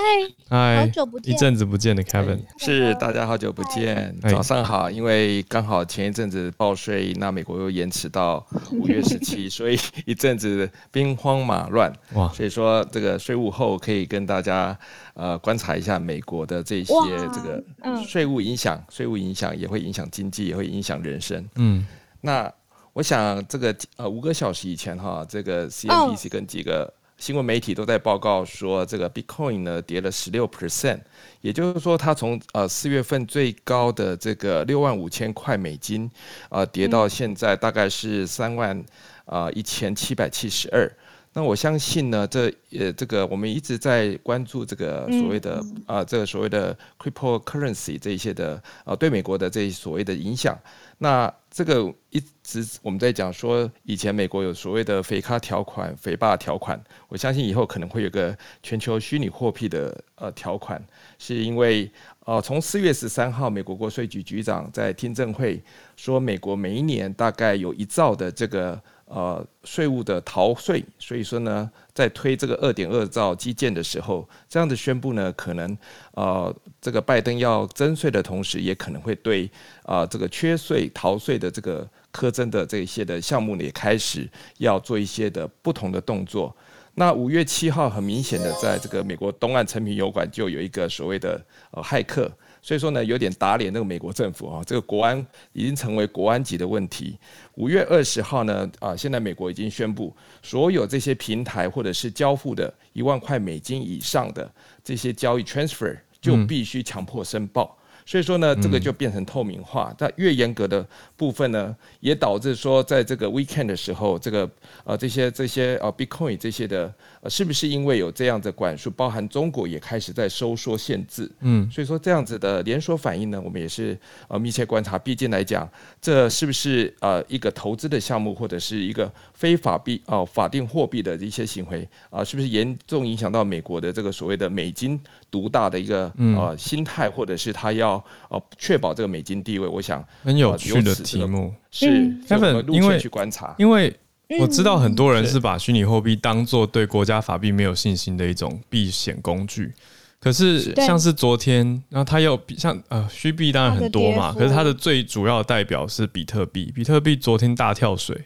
嗨，好久不见，一阵子不见的 Kevin，是大家好久不见，早上好。因为刚好前一阵子报税，那美国又延迟到五月十七，所以一阵子兵荒马乱。哇，所以说这个税务后可以跟大家呃观察一下美国的这些这个税务影响，税务影响也会影响经济，也会影响人生。嗯，那我想这个呃五个小时以前哈，这个 CNBC 跟几个。新闻媒体都在报告说，这个 Bitcoin 呢跌了十六 percent，也就是说，它从呃四月份最高的这个六万五千块美金，呃跌到现在大概是三万啊一千七百七十二。那我相信呢，这呃这个我们一直在关注这个所谓的啊这个所谓的 cryptocurrency 这一些的啊对美国的这一所谓的影响。那这个一直我们在讲说，以前美国有所谓的肥咖条款、肥霸条款，我相信以后可能会有个全球虚拟货币的呃条款，是因为呃从四月十三号，美国国税局局长在听证会说，美国每一年大概有一兆的这个呃税务的逃税，所以说呢，在推这个二点二兆基建的时候，这样的宣布呢，可能呃这个拜登要征税的同时，也可能会对啊、这个缺税逃税的这个苛征的这一些的项目呢，也开始要做一些的不同的动作。那五月七号，很明显的，在这个美国东岸成品油馆就有一个所谓的呃骇客，所以说呢，有点打脸那个美国政府啊，这个国安已经成为国安级的问题。五月二十号呢，啊，现在美国已经宣布，所有这些平台或者是交付的一万块美金以上的这些交易 transfer 就必须强迫申报。所以说呢，这个就变成透明化。但越严格的部分呢，也导致说，在这个 weekend 的时候，这个呃这些这些呃 Bitcoin 这些的，呃是不是因为有这样的管束，包含中国也开始在收缩限制？嗯，所以说这样子的连锁反应呢，我们也是呃密切观察。毕竟来讲，这是不是呃一个投资的项目，或者是一个非法币哦、呃、法定货币的一些行为啊、呃，是不是严重影响到美国的这个所谓的美金独大的一个呃心态，或者是他要呃，确保这个美金地位，我想很有趣的题目。是 Kevin，因为去观察，因为我知道很多人是把虚拟货币当做对国家法币没有信心的一种避险工具。可是像是昨天，然后它又像呃虚币当然很多嘛，可是它的最主要的代表是比特币，比特币昨天大跳水，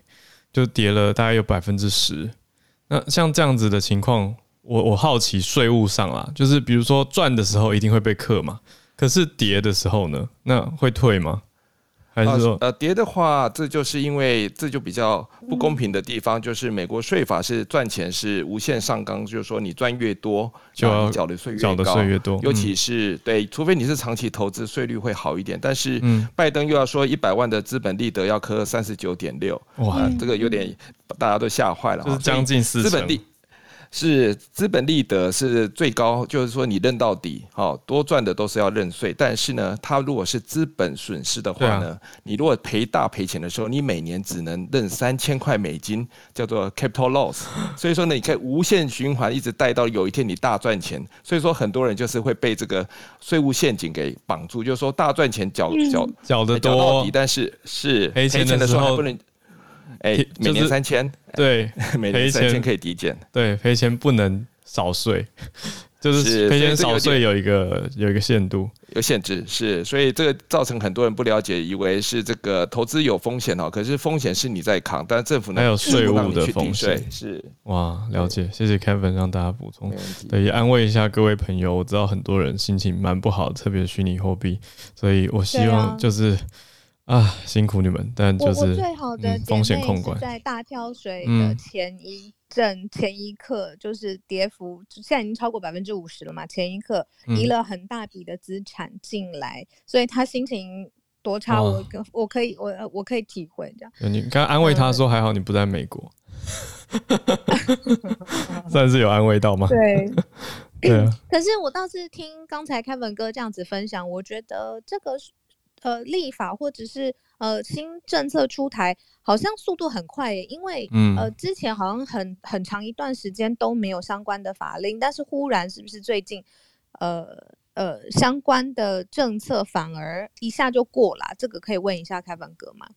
就跌了大概有百分之十。那像这样子的情况，我我好奇税务上啦，就是比如说赚的时候一定会被克嘛。可是跌的时候呢，那会退吗？还是说，呃，跌的话，这就是因为这就比较不公平的地方，就是美国税法是赚钱是无限上纲，就是说你赚越多，就要缴的税越高，缴的税越多。尤其是对，除非你是长期投资，税率会好一点。但是拜登又要说一百万的资本利得要课三十九点六，哇，这个有点大家都吓坏了，就是将近四成。是资本利得是最高，就是说你认到底，好多赚的都是要认税。但是呢，它如果是资本损失的话呢，你如果赔大赔钱的时候，你每年只能认三千块美金，叫做 capital loss。所以说呢，你可以无限循环，一直带到有一天你大赚钱。所以说很多人就是会被这个税务陷阱给绑住，就是说大赚钱缴缴缴得多，到底，但是是赔钱的时候还不能。哎、欸，每年三千，对，每年三千可以抵减，对，赔钱不能少税，就是赔钱少税有一个有一个限度，有限制，是，所以这个造成很多人不了解，以为是这个投资有风险哦，可是风险是你在扛，但政府呢还有税务的风险，是，哇，了解，谢谢 Kevin 让大家补充，对，也安慰一下各位朋友，我知道很多人心情蛮不好，特别是虚拟货币，所以我希望就是。啊，辛苦你们！但就是我最好的风险控管，在大跳水的前一阵、嗯、前一刻，就是跌幅现在已经超过百分之五十了嘛。前一刻移了很大笔的资产进来，嗯，所以他心情多差，我我可以我我可以体会这样。你刚刚安慰他说还好你不在美国，算是有安慰到吗？对，对啊。可是我倒是听刚才 Kevin 哥这样子分享，我觉得这个是。呃，立法或者是呃新政策出台，好像速度很快耶，因为呃之前好像很很长一段时间都没有相关的法令，但是忽然是不是最近呃呃相关的政策反而一下就过了？这个可以问一下开文哥吗？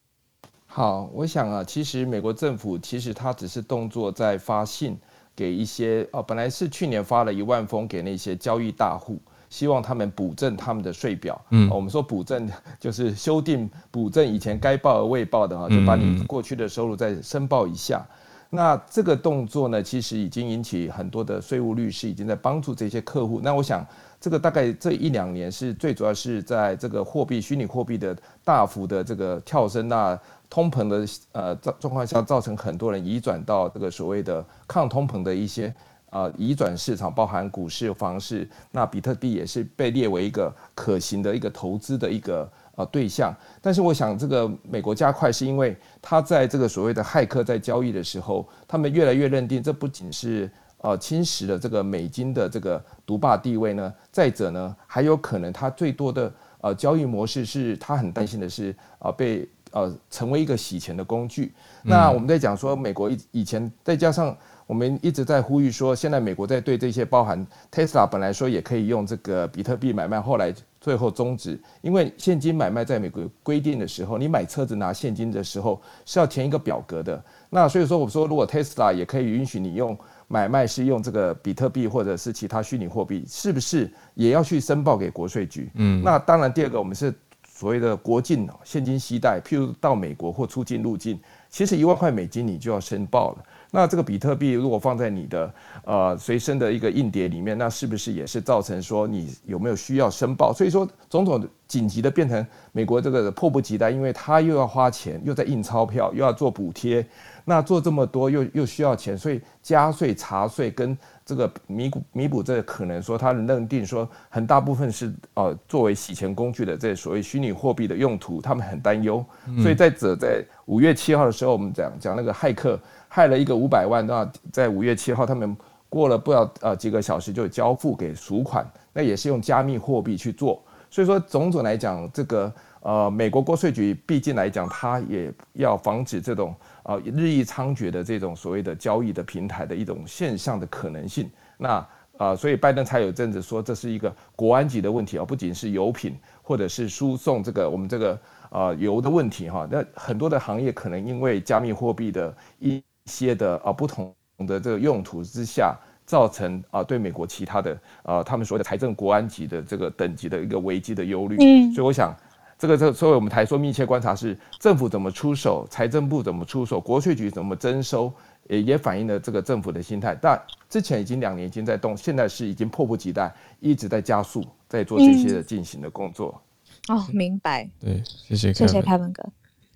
好，我想啊，其实美国政府其实它只是动作在发信给一些哦，本来是去年发了一万封给那些交易大户。希望他们补正他们的税表。嗯，我们说补正 就是修订补正以前该报而未报的哈，就把你过去的收入再申报一下。那这个动作呢，其实已经引起很多的税务律师已经在帮助这些客户。那我想，这个大概这一两年是最主要是在这个货币虚拟货币的大幅的这个跳升，那通膨的呃状状况下，造成很多人移转到这个所谓的抗通膨的一些。啊，移转市场包含股市、房市，那比特币也是被列为一个可行的一个投资的一个呃对象。但是我想，这个美国加快是因为他在这个所谓的骇客在交易的时候，他们越来越认定这不仅是呃侵蚀了这个美金的这个独霸地位呢，再者呢，还有可能它最多的呃交易模式是他很担心的是啊被呃成为一个洗钱的工具。那我们在讲说美国以以前再加上。我们一直在呼吁说，现在美国在对这些包含 Tesla 本来说也可以用这个比特币买卖，后来最后终止，因为现金买卖在美国规定的时候，你买车子拿现金的时候是要填一个表格的。那所以说，我说如果 Tesla 也可以允许你用买卖是用这个比特币或者是其他虚拟货币，是不是也要去申报给国税局？嗯，那当然，第二个我们是所谓的国境现金携带，譬如到美国或出境入境，其实一万块美金你就要申报了。那这个比特币如果放在你的呃随身的一个硬碟里面，那是不是也是造成说你有没有需要申报？所以说种种紧急的变成美国这个迫不及待，因为他又要花钱，又在印钞票，又要做补贴，那做这么多又又需要钱，所以加税、查税跟这个弥补弥补这个可能说他认定说很大部分是呃作为洗钱工具的这所谓虚拟货币的用途，他们很担忧。所以在这在五月七号的时候，我们讲讲那个骇客。害了一个五百万，那在五月七号，他们过了不知道呃几个小时就交付给赎款，那也是用加密货币去做。所以说，种种来讲，这个呃美国国税局毕竟来讲，它也要防止这种呃日益猖獗的这种所谓的交易的平台的一种现象的可能性。那呃，所以拜登才有阵子说这是一个国安级的问题啊，不仅是油品或者是输送这个我们这个呃油的问题哈，那很多的行业可能因为加密货币的一些的啊不同的这个用途之下，造成啊对美国其他的啊他们所谓的财政国安级的这个等级的一个危机的忧虑。嗯，所以我想这个这个，所以我们台说密切观察是政府怎么出手，财政部怎么出手，国税局怎么征收，也也反映了这个政府的心态。但之前已经两年已经在动，现在是已经迫不及待，一直在加速在做这些的进行的工作。哦，明白。对，谢谢，谢谢凯文哥。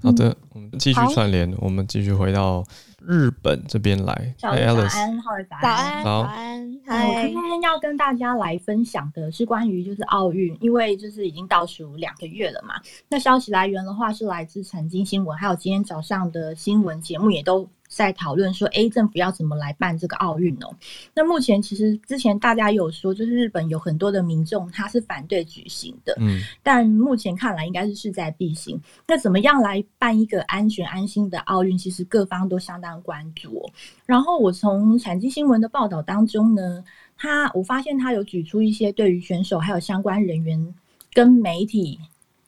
好的，我们继续串联，我们继续回到。日本这边来，早安，早安，早安，早安。我今天要跟大家来分享的是关于就是奥运，因为就是已经倒数两个月了嘛。那消息来源的话是来自财经新闻，还有今天早上的新闻节目也都。在讨论说，A 政府要怎么来办这个奥运哦？那目前其实之前大家有说，就是日本有很多的民众他是反对举行的，嗯，但目前看来应该是势在必行。那怎么样来办一个安全安心的奥运？其实各方都相当关注哦。然后我从产经新闻的报道当中呢，他我发现他有举出一些对于选手还有相关人员跟媒体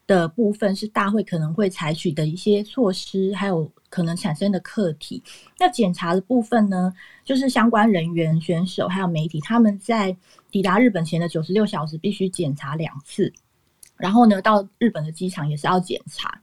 的部分是大会可能会采取的一些措施，还有。可能产生的课题，那检查的部分呢，就是相关人员、选手还有媒体，他们在抵达日本前的九十六小时必须检查两次，然后呢，到日本的机场也是要检查。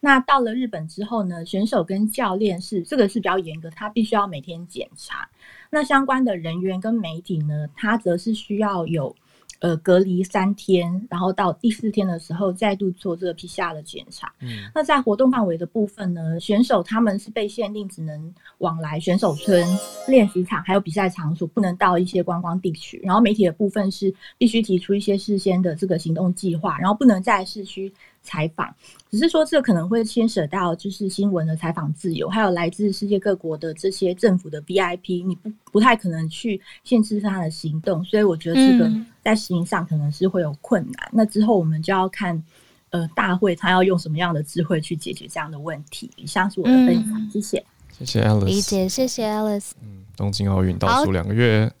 那到了日本之后呢，选手跟教练是这个是比较严格，他必须要每天检查。那相关的人员跟媒体呢，他则是需要有。呃，隔离三天，然后到第四天的时候再度做这个 PCR 的检查。嗯，那在活动范围的部分呢，选手他们是被限定只能往来选手村、练习场还有比赛场所，不能到一些观光地区。然后媒体的部分是必须提出一些事先的这个行动计划，然后不能在市区。采访，只是说这可能会牵涉到就是新闻的采访自由，还有来自世界各国的这些政府的 VIP，你不不太可能去限制他的行动，所以我觉得这个在实行上可能是会有困难。嗯、那之后我们就要看，呃，大会他要用什么样的智慧去解决这样的问题。以上是我的分享，嗯、谢谢，谢谢 Alice，理解，谢谢 Alice。嗯，东京奥运倒数两个月，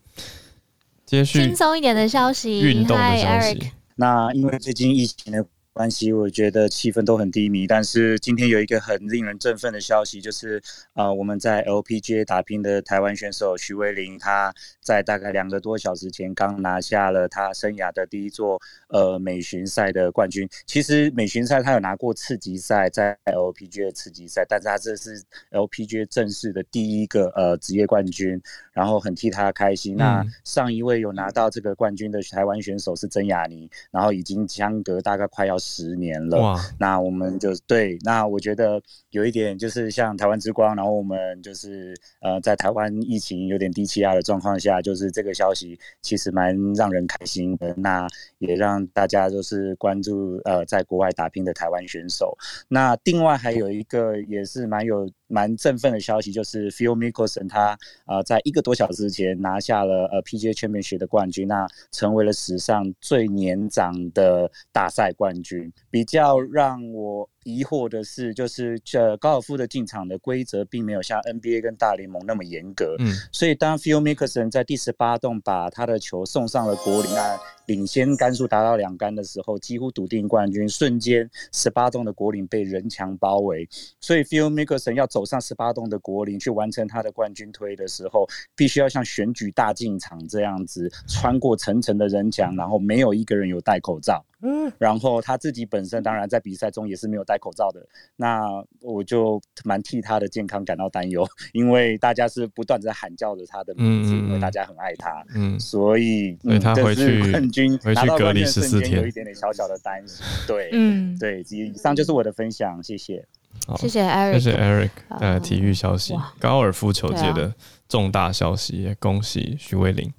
接续轻松一点的消息，运动的消息。那因为最近疫情的。关系，我觉得气氛都很低迷。但是今天有一个很令人振奋的消息，就是啊、呃，我们在 LPGA 打拼的台湾选手许玮甯，他在大概两个多小时前刚拿下了他生涯的第一座呃美巡赛的冠军。其实美巡赛他有拿过次级赛，在 LPGA 次级赛，但是他这是 LPGA 正式的第一个呃职业冠军，然后很替他开心。嗯、那上一位有拿到这个冠军的台湾选手是曾雅妮，然后已经相隔大概快要。十年了，哇那我们就对，那我觉得有一点就是像台湾之光，然后我们就是呃，在台湾疫情有点低气压的状况下，就是这个消息其实蛮让人开心的，那也让大家就是关注呃，在国外打拼的台湾选手。那另外还有一个也是蛮有。蛮振奋的消息就是 Phil Mickelson 他、呃，在一个多小时前拿下了呃 PGA 赛事的冠军，那成为了史上最年长的大赛冠军。比较让我疑惑的是，就是这高尔夫的进场的规则并没有像 NBA 跟大联盟那么严格，嗯，所以当 Phil Mickelson 在第十八洞把他的球送上了果岭啊，领先杆数达到两杆的时候，几乎笃定冠军，瞬间十八洞的果岭被人墙包围，所以 Phil Mickelson 要走上十八洞的果岭去完成他的冠军推的时候，必须要像选举大进场这样子，穿过层层的人墙，然后没有一个人有戴口罩。嗯，然后他自己本身当然在比赛中也是没有戴口罩的，那我就蛮替他的健康感到担忧，因为大家是不断在喊叫着他的名字，嗯、因为大家很爱他，嗯，所以，所以他回去冠军回去隔离十四天，有一点点小小的担心，对，嗯，对，以上就是我的分享，谢谢，好。谢谢 Eric，谢谢 Eric，呃，体育消息，高尔夫球界的重大消息，啊、恭喜许玮甯，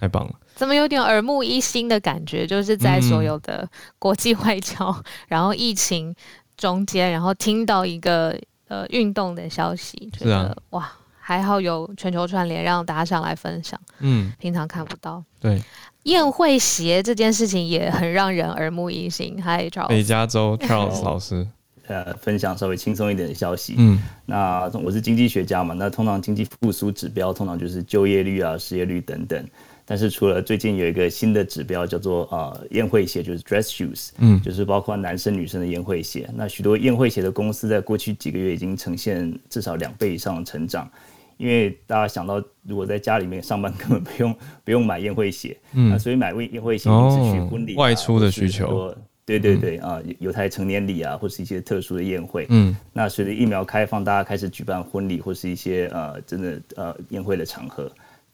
太棒了。怎么有点耳目一新的感觉？就是在所有的国际外交，嗯、然后疫情中间，然后听到一个呃运动的消息，觉得、啊、哇，还好有全球串联让大家上来分享。嗯，平常看不到。对，宴会鞋这件事情也很让人耳目一新。Hi Charles，北加州 Charles 老师，呃，分享稍微轻松一点的消息。嗯，那我是经济学家嘛，那通常经济复苏指标通常就是就业率啊、失业率等等。但是除了最近有一个新的指标叫做呃宴会鞋，就是 dress shoes，嗯，就是包括男生女生的宴会鞋。那许多宴会鞋的公司在过去几个月已经呈现至少两倍以上的成长，因为大家想到如果在家里面上班根本不用不用买宴会鞋，嗯，那所以买宴宴会鞋是去婚礼、啊、外出的需求，对对对啊，犹太成年礼啊，或是一些特殊的宴会，嗯，那随着疫苗开放，大家开始举办婚礼或是一些呃真的呃宴会的场合。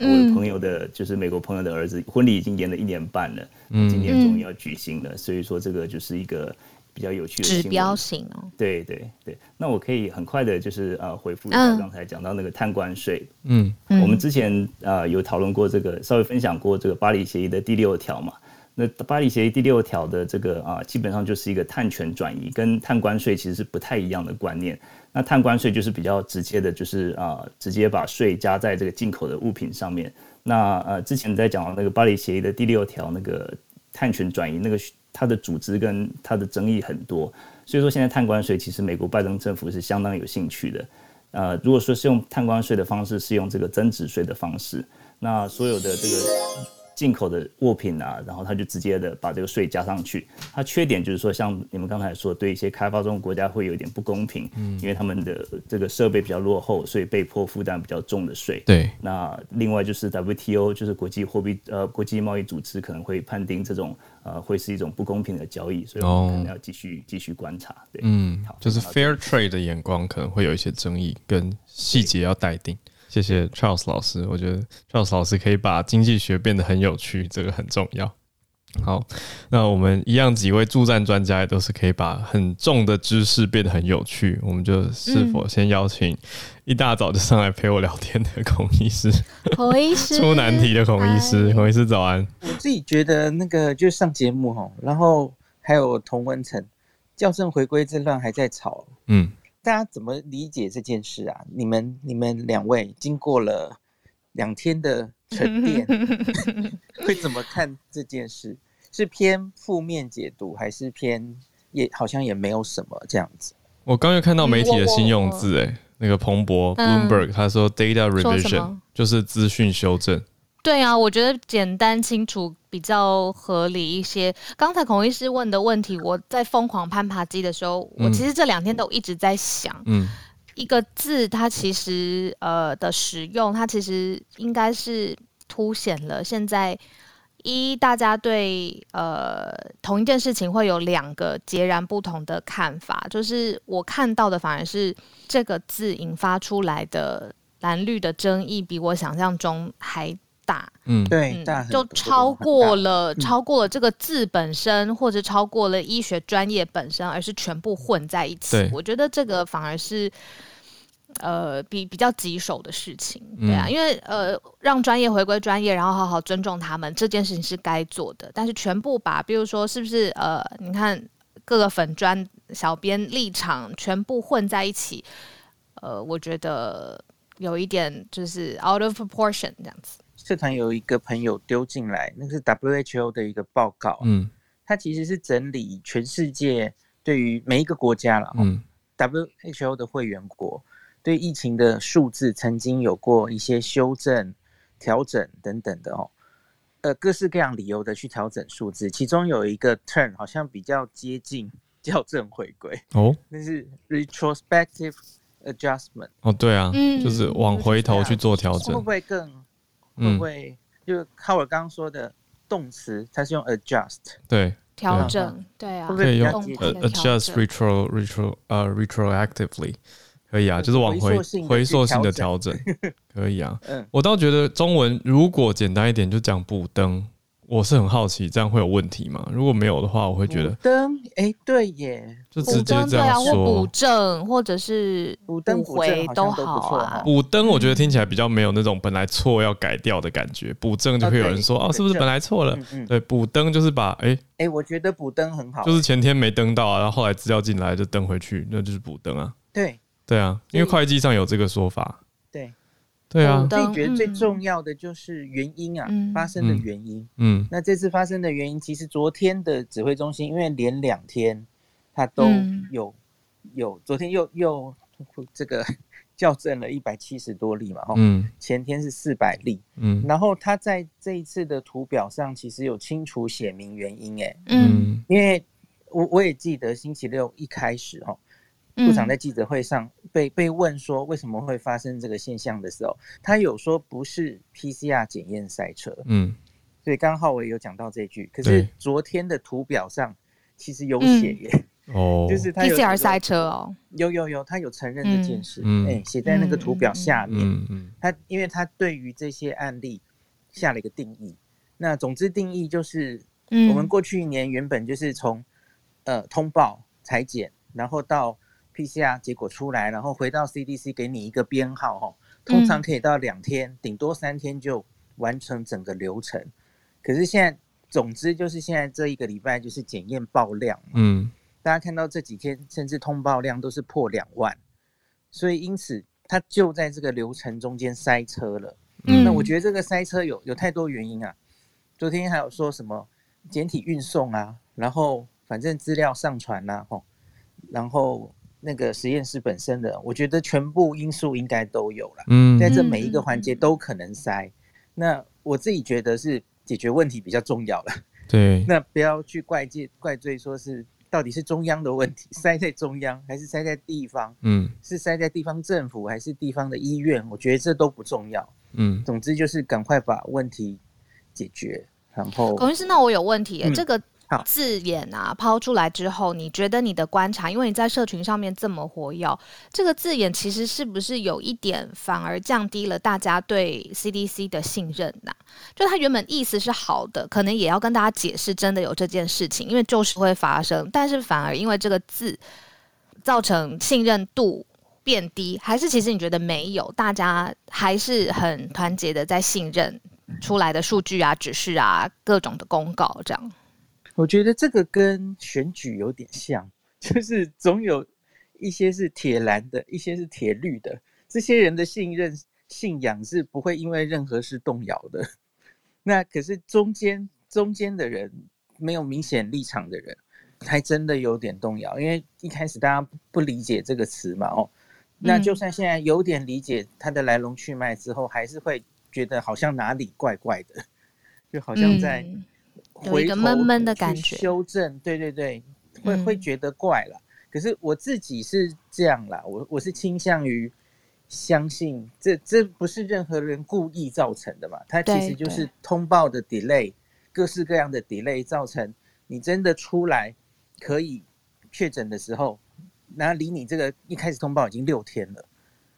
我的朋友的，就是美国朋友的儿子，婚礼已经延了一年半了，嗯，今年终于要举行了，嗯，所以说这个就是一个比较有趣的指标性哦。对对对，那我可以很快的，就是呃回复一下刚才讲到那个碳关税，嗯，我们之前呃有讨论过这个，稍微分享过这个巴黎协议的第六条嘛。那巴黎协议第六条的这个啊，基本上就是一个碳权转移，跟碳关税其实是不太一样的观念。那碳关税就是比较直接的，就是啊，直接把税加在这个进口的物品上面。那呃，之前在讲到那个巴黎协议的第六条那个碳权转移，那个它的组织跟它的争议很多，所以说现在碳关税其实美国拜登政府是相当有兴趣的。呃，如果说是用碳关税的方式，是用这个增值税的方式，那所有的这个。进口的物品啊，然后他就直接的把这个税加上去。它缺点就是说，像你们刚才说，对一些开发中国家会有点不公平，嗯，因为他们的这个设备比较落后，所以被迫负担比较重的税。对。那另外就是 WTO，就是国际货币呃国际贸易组织可能会判定这种呃会是一种不公平的交易，所以我们可能要继续继续观察。对，嗯，好，就是 Fair Trade 的眼光可能会有一些争议，跟细节要待定。谢谢 Charles 老师，我觉得 Charles 老师可以把经济学变得很有趣，这个很重要。好，那我们一样几位助战专家也都是可以把很重的知识变得很有趣。我们就是否先邀请一大早就上来陪我聊天的孔医师，孔医师出难题的孔医师，孔医师早安。我自己觉得那个就上节目哈，然后还有童文成校正回归这段还在吵，嗯。大家怎么理解这件事啊？你们你们两位经过了两天的沉淀，会怎么看这件事？是偏负面解读，还是偏也好像也没有什么这样子？我刚又看到媒体的新用字，哎，那个彭博 Bloomberg 他说 data revision 就是资讯修正。对啊，我觉得简单清楚比较合理一些。刚才孔医师问的问题，我在疯狂攀爬机的时候，嗯、我其实这两天都一直在想，嗯，一个字它其实呃的使用，它其实应该是凸显了现在一大家对呃同一件事情会有两个截然不同的看法，就是我看到的反而是这个字引发出来的蓝绿的争议比我想象中还。大，嗯，对，就超过了，超过了这个字本身，或者超过了医学专业本身，而是全部混在一起。我觉得这个反而是，呃，比比较棘手的事情，对啊，因为呃，让专业回归专业，然后好好尊重他们，这件事情是该做的。但是全部把，比如说，是不是呃，你看各个粉专小编立场全部混在一起，呃，我觉得有一点就是 out of proportion 这样子。社团有一个朋友丢进来，那是 WHO 的一个报告，嗯，它其实是整理全世界对于每一个国家了，嗯，WHO 的会员国对疫情的数字曾经有过一些修正、调整等等的哦，呃，各式各样理由的去调整数字，其中有一个 turn 好像比较接近 校正回归哦，那是 retrospective adjustment 哦，对啊，嗯，就是往回头去做调整，会不会更会不会？就靠我刚刚说的动词，它是用 adjust，对。调整，对啊，可以用 adjust retro retro 呃 retroactively 可以啊，就是往回回溯性的调整，可以啊。我倒觉得中文如果简单一点，就讲补登。我是很好奇，这样会有问题吗？如果没有的话，我会觉得补登，哎，对耶，就直接这样说，补正或者是补登补回都好啊。补登我觉得听起来比较没有那种本来错要改掉的感觉，补正就会有人说哦，是不是本来错了？对，补登就是把哎哎，我觉得补登很好，就是前天没登到啊，然后后来资料进来就登回去，那就是补登啊。对对啊，因为会计上有这个说法。对。对啊，我自己觉得最重要的就是原因啊，嗯、发生的原因。嗯，那这次发生的原因，其实昨天的指挥中心，因为连两天，他都有、嗯、有，昨天又又这个 校正了一百七十多例嘛，嗯，前天是四百例，嗯，然后他在这一次的图表上，其实有清楚写明原因，哎，嗯，因为我我也记得星期六一开始哈。部长在记者会上被被问说为什么会发生这个现象的时候，他有说不是 PCR 检验塞车，嗯，所以刚好我也有讲到这句。可是昨天的图表上其实有写耶，哦，就是他 PCR 塞车哦，有有有，他有承认这件事，哎，写在那个图表下面，嗯，他因为他对于这些案例下了一个定义，那总之定义就是，我们过去一年原本就是从呃通报裁剪，然后到 PCR 结果出来，然后回到 CDC 给你一个编号，哦，通常可以到两天，顶多三天就完成整个流程。可是现在，总之就是现在这一个礼拜就是检验爆量，嗯，大家看到这几天甚至通报量都是破两万，所以因此它就在这个流程中间塞车了。嗯，那我觉得这个塞车有有太多原因啊。昨天还有说什么简体运送啊，然后反正资料上传呐，吼，然后。那个实验室本身的，我觉得全部因素应该都有了。嗯，在这每一个环节都可能塞。那我自己觉得是解决问题比较重要了。对，那不要去怪罪怪罪，说是到底是中央的问题，塞在中央还是塞在地方？嗯，是塞在地方政府还是地方的医院？我觉得这都不重要。嗯，总之就是赶快把问题解决。然后，龚医师，那我有问题，嗯、这个。字眼啊，抛出来之后，你觉得你的观察，因为你在社群上面这么活跃，这个字眼其实是不是有一点反而降低了大家对 CDC 的信任呢？就他原本意思是好的，可能也要跟大家解释真的有这件事情，因为就是会发生，但是反而因为这个字造成信任度变低，还是其实你觉得没有，大家还是很团结的在信任出来的数据啊、指示啊、各种的公告这样。我觉得这个跟选举有点像，就是总有一些是铁蓝的，一些是铁绿的。这些人的信任、信仰是不会因为任何事动摇的。那可是中间中间的人，没有明显立场的人，还真的有点动摇。因为一开始大家不理解这个词嘛，哦，那就算现在有点理解它的来龙去脉之后，还是会觉得好像哪里怪怪的，就好像在。嗯有一个闷闷的感觉，修正，对对对，会会觉得怪了。可是我自己是这样啦，我我是倾向于相信这这不是任何人故意造成的嘛，它其实就是通报的 delay，各式各样的 delay 造成你真的出来可以确诊的时候，那离你这个一开始通报已经六天了。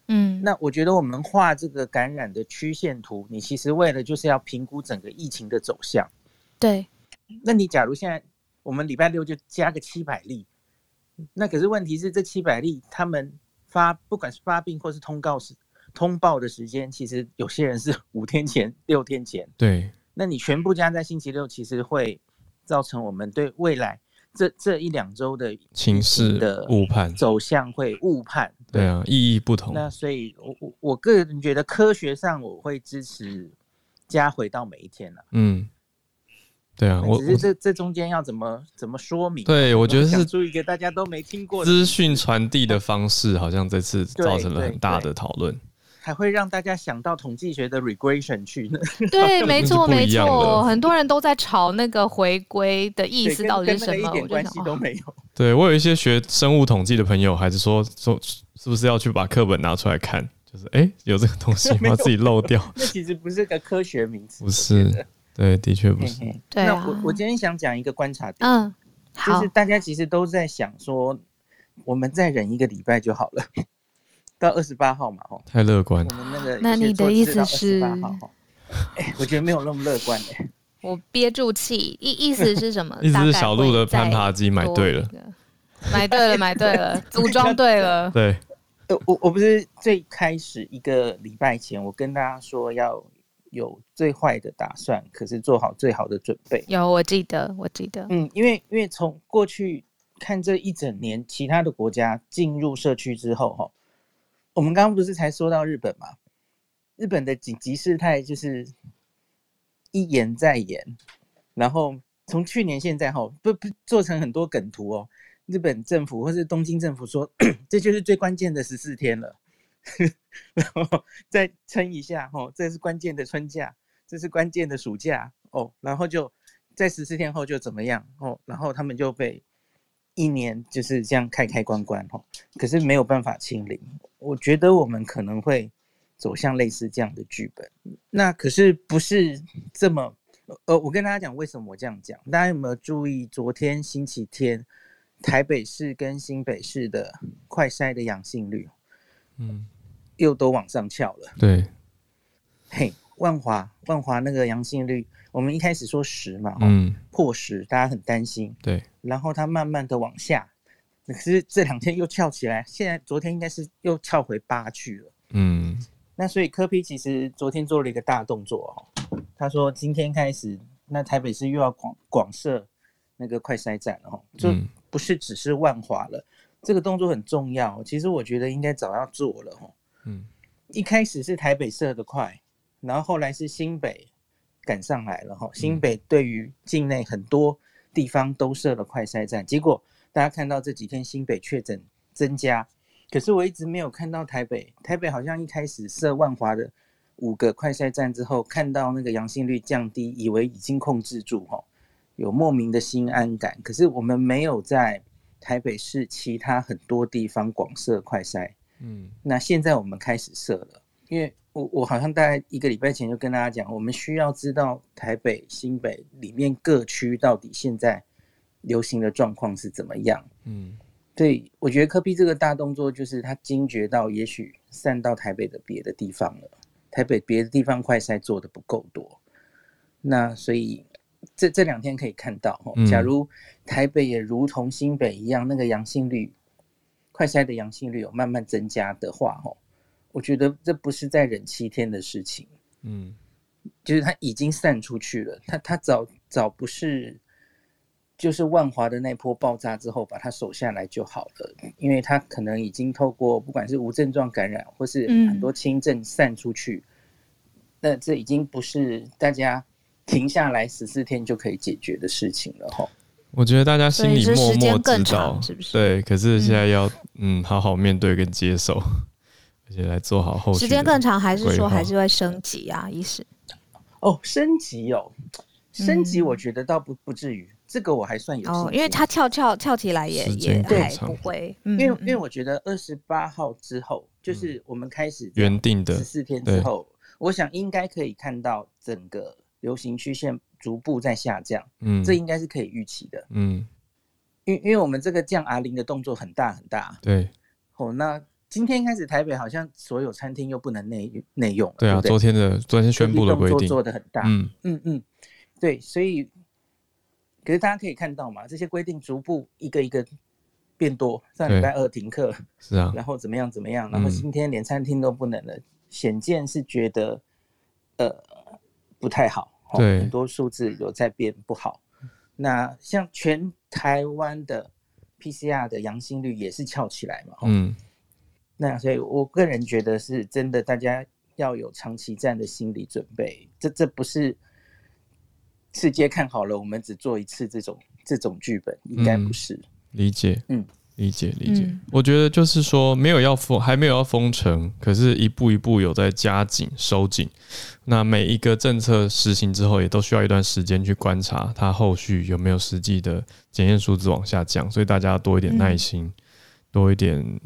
嗯，那我觉得我们画这个感染的曲线图，你其实为了就是要评估整个疫情的走向。对。那你假如现在我们礼拜六就加个七百例，那可是问题是这七百例他们发不管是发病或是通告时通报的时间，其实有些人是 五天前、六天前。对，那你全部加在星期六，其实会造成我们对未来这这一两周的情势的误判走向会误判。对啊，意义不同。那所以我我我个人觉得科学上我会支持加回到每一天了。嗯。对啊，我只是这这中间要怎么怎么说明？对，我觉得是出一个大家都没听过资讯传递的方式，好像这次造成了很大的讨论。还会让大家想到统计学的 regression 去呢？对，没错，没错，很多人都在吵那个回归的意思到底是什么，一点关系都没有。对，我有一些学生物统计的朋友，还是说说是不是要去把课本拿出来看？就是哎，有这个东西 吗？自己漏掉？那其实不是个科学名词，不是？对，的确不是。对，那我我今天想讲一个观察点，嗯，就是大家其实都在想说，我们再忍一个礼拜就好了。到二十八号嘛，哦，太乐观。我们那个，那你的意思是？哎，我觉得没有那么乐观哎。我憋住气，意意思是什么？意思是小鹿的攀爬机买对了，买对了，买对了，组装对了。对，我我不是最开始一个礼拜前，我跟大家说要有最坏的打算，可是做好最好的准备。有，我记得，我记得。嗯，因为因为从过去看这一整年，其他的国家进入社区之后，哈。我们刚刚不是才说到日本嘛？日本的紧急事态就是一延再延，然后从去年现在哈不不做成很多梗图哦。日本政府或是东京政府说，这就是最关键的十四天了，然后再撑一下哦，这是关键的春假，这是关键的暑假哦，然后就在十四天后就怎么样哦，然后他们就被。一年就是这样开开关关哈，可是没有办法清零。我觉得我们可能会走向类似这样的剧本。那可是不是这么？呃，我跟大家讲为什么我这样讲。大家有没有注意昨天星期天台北市跟新北市的快筛的阳性率？嗯，又都往上翘了。对，嘿，万华万华那个阳性率。我们一开始说十嘛，嗯，破十，大家很担心，对，然后它慢慢的往下，可是这两天又翘起来，现在昨天应该是又翘回八去了，嗯，那所以柯 P 其实昨天做了一个大动作哦，他说今天开始，那台北市又要广广设那个快筛站了哈，就不是只是万华了，这个动作很重要，其实我觉得应该早要做了哈，嗯，一开始是台北设的快，然后后来是新北。赶上来了哈，新北对于境内很多地方都设了快筛站，结果大家看到这几天新北确诊增加，可是我一直没有看到台北，台北好像一开始设万华的五个快筛站之后，看到那个阳性率降低，以为已经控制住哈，有莫名的心安感，可是我们没有在台北市其他很多地方广设快筛，嗯，那现在我们开始设了，因为。我我好像大概一个礼拜前就跟大家讲，我们需要知道台北、新北里面各区到底现在流行的状况是怎么样。嗯，对，我觉得科比这个大动作就是他惊觉到，也许散到台北的别的地方了，台北别的地方快筛做的不够多。那所以这这两天可以看到，假如台北也如同新北一样，那个阳性率快筛的阳性率有慢慢增加的话，哦。我觉得这不是在忍七天的事情，嗯，就是它已经散出去了，它它早早不是，就是万华的那波爆炸之后把它守下来就好了，因为它可能已经透过不管是无症状感染或是很多轻症散出去，那这已经不是大家停下来十四天就可以解决的事情了哈。我觉得大家心里默默知道，是不是？对，可是现在要嗯好好面对跟接受。而且来做好后续，时间更长，还是说还是会升级啊？意思？哦，升级哦，升级，我觉得倒不不至于，这个我还算有哦，因为它跳跳跳起来也也还不会，因为因为我觉得二十八号之后，就是我们开始原定的十四天之后，我想应该可以看到整个流行曲线逐步在下降，嗯，这应该是可以预期的，嗯，因因为我们这个降 R 零的动作很大很大，对，哦，那。今天开始，台北好像所有餐厅又不能内内用。对啊，对对昨天的昨天宣布的规定做，的很大。嗯嗯嗯，对，所以可是大家可以看到嘛，这些规定逐步一个一个变多。上礼拜二停课，是啊，然后怎么样怎么样，然后今天连餐厅都不能了，显、嗯、见是觉得呃不太好。对，很多数字有在变不好。那像全台湾的 PCR 的阳性率也是翘起来嘛。嗯。那所以，我个人觉得是真的，大家要有长期战的心理准备。这这不是世界看好了，我们只做一次这种这种剧本，应该不是。嗯、理解，嗯。理解理解，嗯、我觉得就是说没有要封，还没有要封城，可是一步一步有在加紧收紧。那每一个政策实行之后，也都需要一段时间去观察它后续有没有实际的检验数字往下降，所以大家要多一点耐心，嗯、多一点。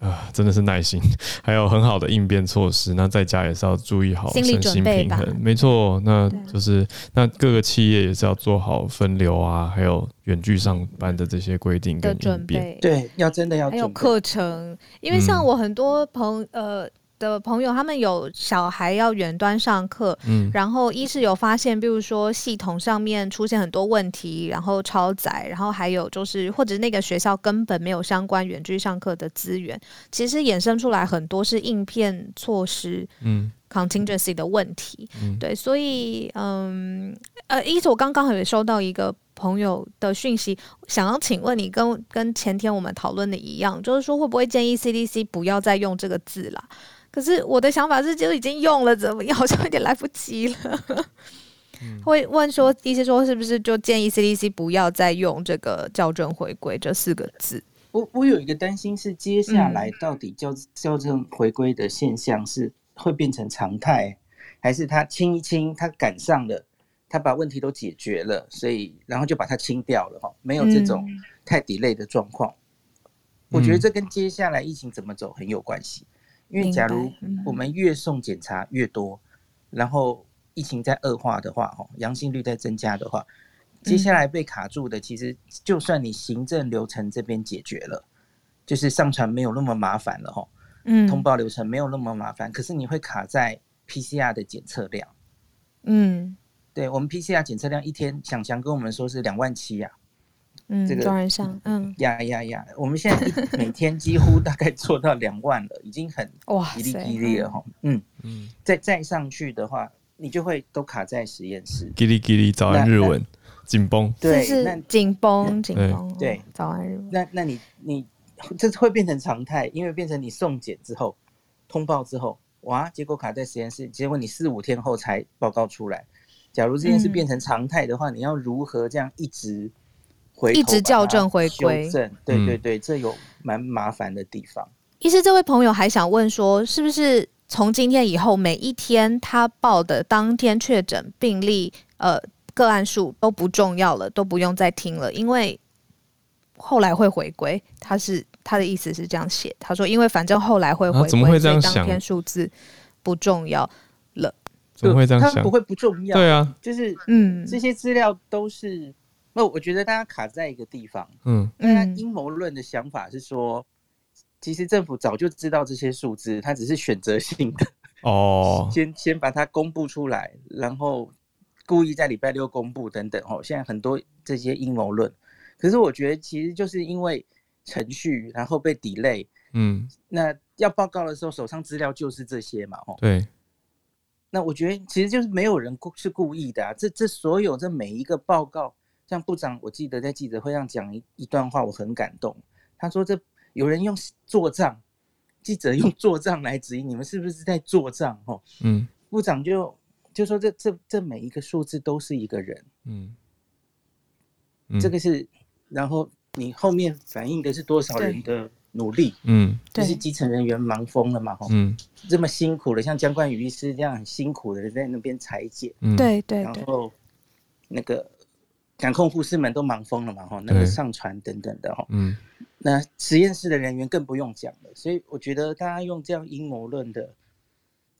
啊，真的是耐心，还有很好的应变措施。那在家也是要注意好身心平衡，没错。那就是那各个企业也是要做好分流啊，还有远距上班的这些规定跟应变。对，要真的要。还有课程，因为像我很多朋、嗯、呃。的朋友，他们有小孩要远端上课，嗯，然后一是有发现，比如说系统上面出现很多问题，然后超载，然后还有就是或者那个学校根本没有相关远距上课的资源，其实衍生出来很多是应变措施，嗯，contingency 的问题，嗯，对，所以嗯呃，一是我刚刚也收到一个朋友的讯息，想要请问你跟跟前天我们讨论的一样，就是说会不会建议 CDC 不要再用这个字了？可是我的想法是，就已经用了，怎么样？好像有点来不及了。嗯、会问说，意思说是不是就建议 CDC 不要再用这个“校正回归”这四个字？我我有一个担心是，接下来到底校校正回归的现象是会变成常态，还是他清一清，他赶上了，他把问题都解决了，所以然后就把它清掉了哈，没有这种太 delay 的状况。嗯、我觉得这跟接下来疫情怎么走很有关系。因为假如我们越送检查越多，然后疫情在恶化的话，哈，阳性率在增加的话，接下来被卡住的，其实就算你行政流程这边解决了，就是上传没有那么麻烦了，哈，嗯，通报流程没有那么麻烦，可是你会卡在 PCR 的检测量，嗯，对，我们 PCR 检测量一天，想想跟我们说是两万七呀。嗯，这个当然上，嗯呀呀呀，我们现在每天几乎大概做到两万了，已经很哇，吉利吉利了哈，嗯嗯，再再上去的话，你就会都卡在实验室。吉利吉利，早安日文，紧绷，对，那紧绷紧绷，对，早安日文。那那你你这会变成常态，因为变成你送检之后，通报之后，哇，结果卡在实验室，结果你四五天后才报告出来。假如这件事变成常态的话，你要如何这样一直回？一直校正回归，对对对，这有蛮麻烦的地方。医师，这位朋友还想问说，是不是从今天以后，每一天他报的当天确诊病例，呃，个案数都不重要了，都不用再听了，因为后来会回归。他是他的意思是这样写，他说，因为反正后来会回归，怎么会这样想？当天数字不重要了，怎么会这样想？他不会不重要，对啊，就是嗯，这些资料都是。那我觉得大家卡在一个地方，嗯，那阴谋论的想法是说，其实政府早就知道这些数字，他只是选择性的哦，先先把它公布出来，然后故意在礼拜六公布等等哦。现在很多这些阴谋论，可是我觉得其实就是因为程序，然后被 delay，嗯，那要报告的时候手上资料就是这些嘛，哦，对。那我觉得其实就是没有人故是故意的啊，这这所有这每一个报告。像部长，我记得在记者会上讲一一段话，我很感动。他说：“这有人用做账，记者用做账来质疑你们是不是在做账？”哦，嗯，部长就就说这：“这这这每一个数字都是一个人，嗯，这个是，然后你后面反映的是多少人的努力，嗯，就是基层人员忙疯了嘛，哈，嗯，这么辛苦的，像江冠宇医师这样很辛苦的在那边裁剪，嗯，对对，然后那个。”感控护士们都忙疯了嘛，哈，那个上传等等的哈，嗯，那实验室的人员更不用讲了，所以我觉得大家用这样阴谋论的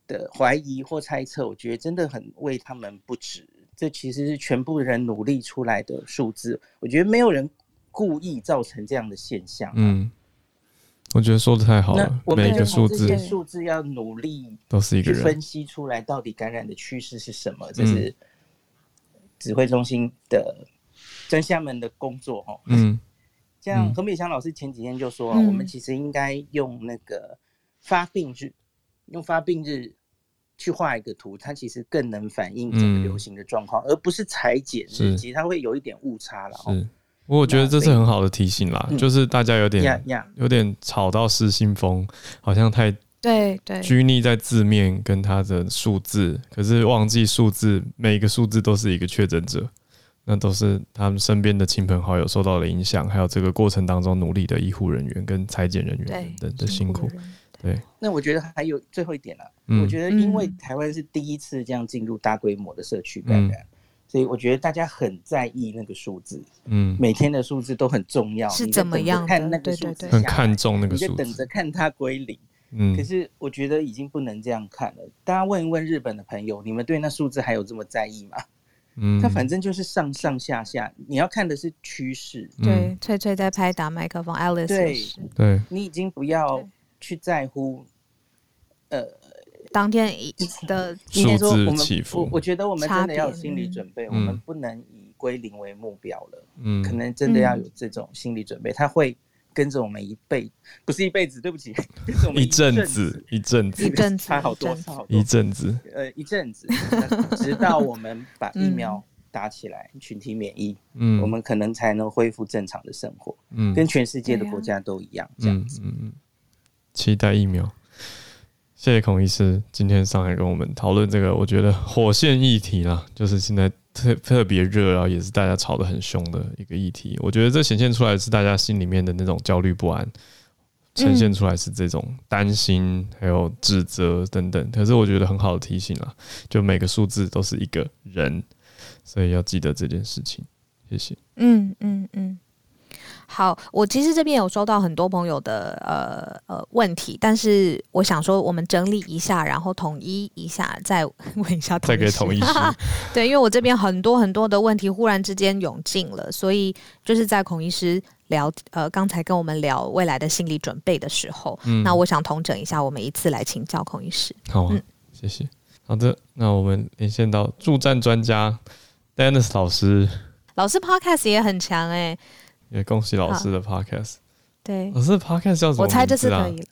的怀疑或猜测，我觉得真的很为他们不值。这其实是全部人努力出来的数字，我觉得没有人故意造成这样的现象。嗯，我觉得说的太好了，每一个数字，数字要努力都是一个人。分析出来，到底感染的趋势是什么，这是。指挥中心的专家们的工作，哈，嗯，像何美香老师前几天就说，我们其实应该用那个发病日，用发病日去画一个图，它其实更能反映整个流行的状况，而不是裁剪日期，它会有一点误差了。是，我觉得这是很好的提醒啦，就是大家有点有点吵到失心疯，好像太对对，拘泥在字面跟他的数字，可是忘记数字，每一个数字都是一个确诊者，那都是他们身边的亲朋好友受到了影响，还有这个过程当中努力的医护人员跟采检人员等等的辛苦。对，那我觉得还有最后一点了，嗯、我觉得因为台湾是第一次这样进入大规模的社区感染。嗯所以我觉得大家很在意那个数字，嗯，每天的数字都很重要，是怎么样？看那个数字，很看重那个数字，你就等着看它归零。嗯，可是我觉得已经不能这样看了。大家问一问日本的朋友，你们对那数字还有这么在意吗？嗯，它反正就是上上下下，你要看的是趋势。对，翠翠在拍打麦克风，Alice 对对，你已经不要去在乎，呃。当天的数字起伏，我我觉得我们真的要有心理准备，我们不能以归零为目标了。嗯，可能真的要有这种心理准备，他会跟着我们一辈，不是一辈子，对不起，一阵子，一阵子，一阵子，差好多，差好多，一阵子，呃，一阵子，直到我们把 疫苗打起来，群体免疫，嗯，我们可能才能恢复正常的生活，嗯，跟全世界的国家都一样，这样子，嗯嗯，期待疫苗。谢谢孔医师今天上来跟我们讨论这个，我觉得火线议题啦，就是现在特特别热，然后也是大家吵得很凶的一个议题。我觉得这显现出来是大家心里面的那种焦虑不安，呈现出来是这种担心还有指责等等。可是我觉得很好的提醒啦，就每个数字都是一个人，所以要记得这件事情。谢谢。嗯嗯嗯。好，我其实这边有收到很多朋友的呃呃问题，但是我想说，我们整理一下，然后统一一下，再 问一下，再给统一。对，因为我这边很多很多的问题忽然之间涌进了，所以就是在孔医师聊呃刚才跟我们聊未来的心理准备的时候，嗯，那我想统整一下，我们一次来请教孔医师。好啊，嗯，谢谢。好的，那我们连线到助战专家 Dennis 老师，老师 Podcast 也很强哎，欸。也恭喜老师的 podcast，对，老师的 podcast 叫什么？我猜这次可以了，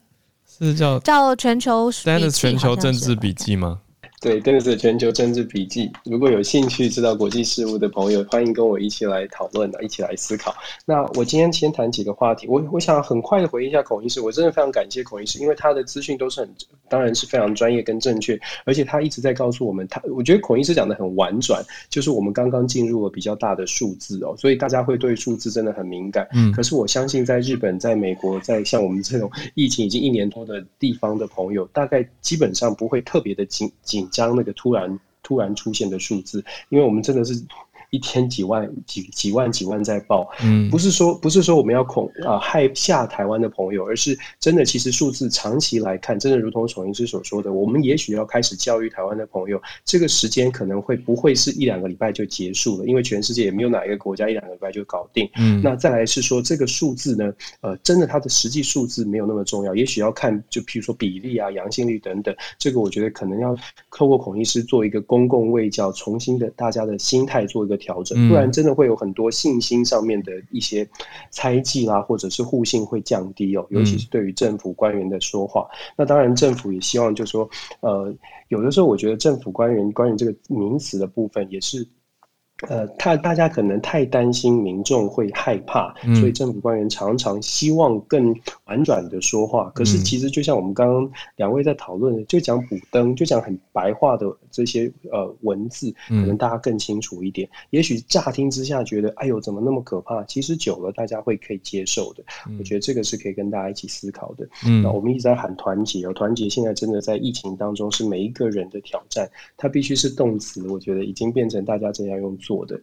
是叫叫全球 Standard 全球政治笔记吗？对，Dennis 的全球政治笔记。如果有兴趣知道国际事务的朋友，欢迎跟我一起来讨论啊，一起来思考。那我今天先谈几个话题。我我想很快的回应一下孔医师，我真的非常感谢孔医师，因为他的资讯都是很，当然是非常专业跟正确，而且他一直在告诉我们，他我觉得孔医师讲的很婉转，就是我们刚刚进入了比较大的数字哦，所以大家会对数字真的很敏感。嗯，可是我相信在日本、在美国、在像我们这种疫情已经一年多的地方的朋友，大概基本上不会特别的紧紧。将那个突然突然出现的数字，因为我们真的是。一天几万几几万几万在报，嗯，不是说不是说我们要恐啊害吓台湾的朋友，而是真的其实数字长期来看，真的如同孔医师所说的，我们也许要开始教育台湾的朋友，这个时间可能会不会是一两个礼拜就结束了，因为全世界也没有哪一个国家一两个礼拜就搞定，嗯，那再来是说这个数字呢，呃，真的它的实际数字没有那么重要，也许要看就譬如说比例啊、阳性率等等，这个我觉得可能要透过孔医师做一个公共卫教，重新的大家的心态做一个。调整，不然真的会有很多信心上面的一些猜忌啦，或者是互信会降低哦，尤其是对于政府官员的说话。那当然，政府也希望就是说，呃，有的时候我觉得政府官员关于这个名词的部分也是。呃，他大家可能太担心民众会害怕，所以政府官员常常希望更婉转的说话。可是其实就像我们刚刚两位在讨论的，就讲补登，就讲很白话的这些呃文字，可能大家更清楚一点。也许乍听之下觉得，哎呦，怎么那么可怕？其实久了大家会可以接受的。我觉得这个是可以跟大家一起思考的。那我们一直在喊团结哦，团结现在真的在疫情当中是每一个人的挑战，它必须是动词。我觉得已经变成大家真要用。做的，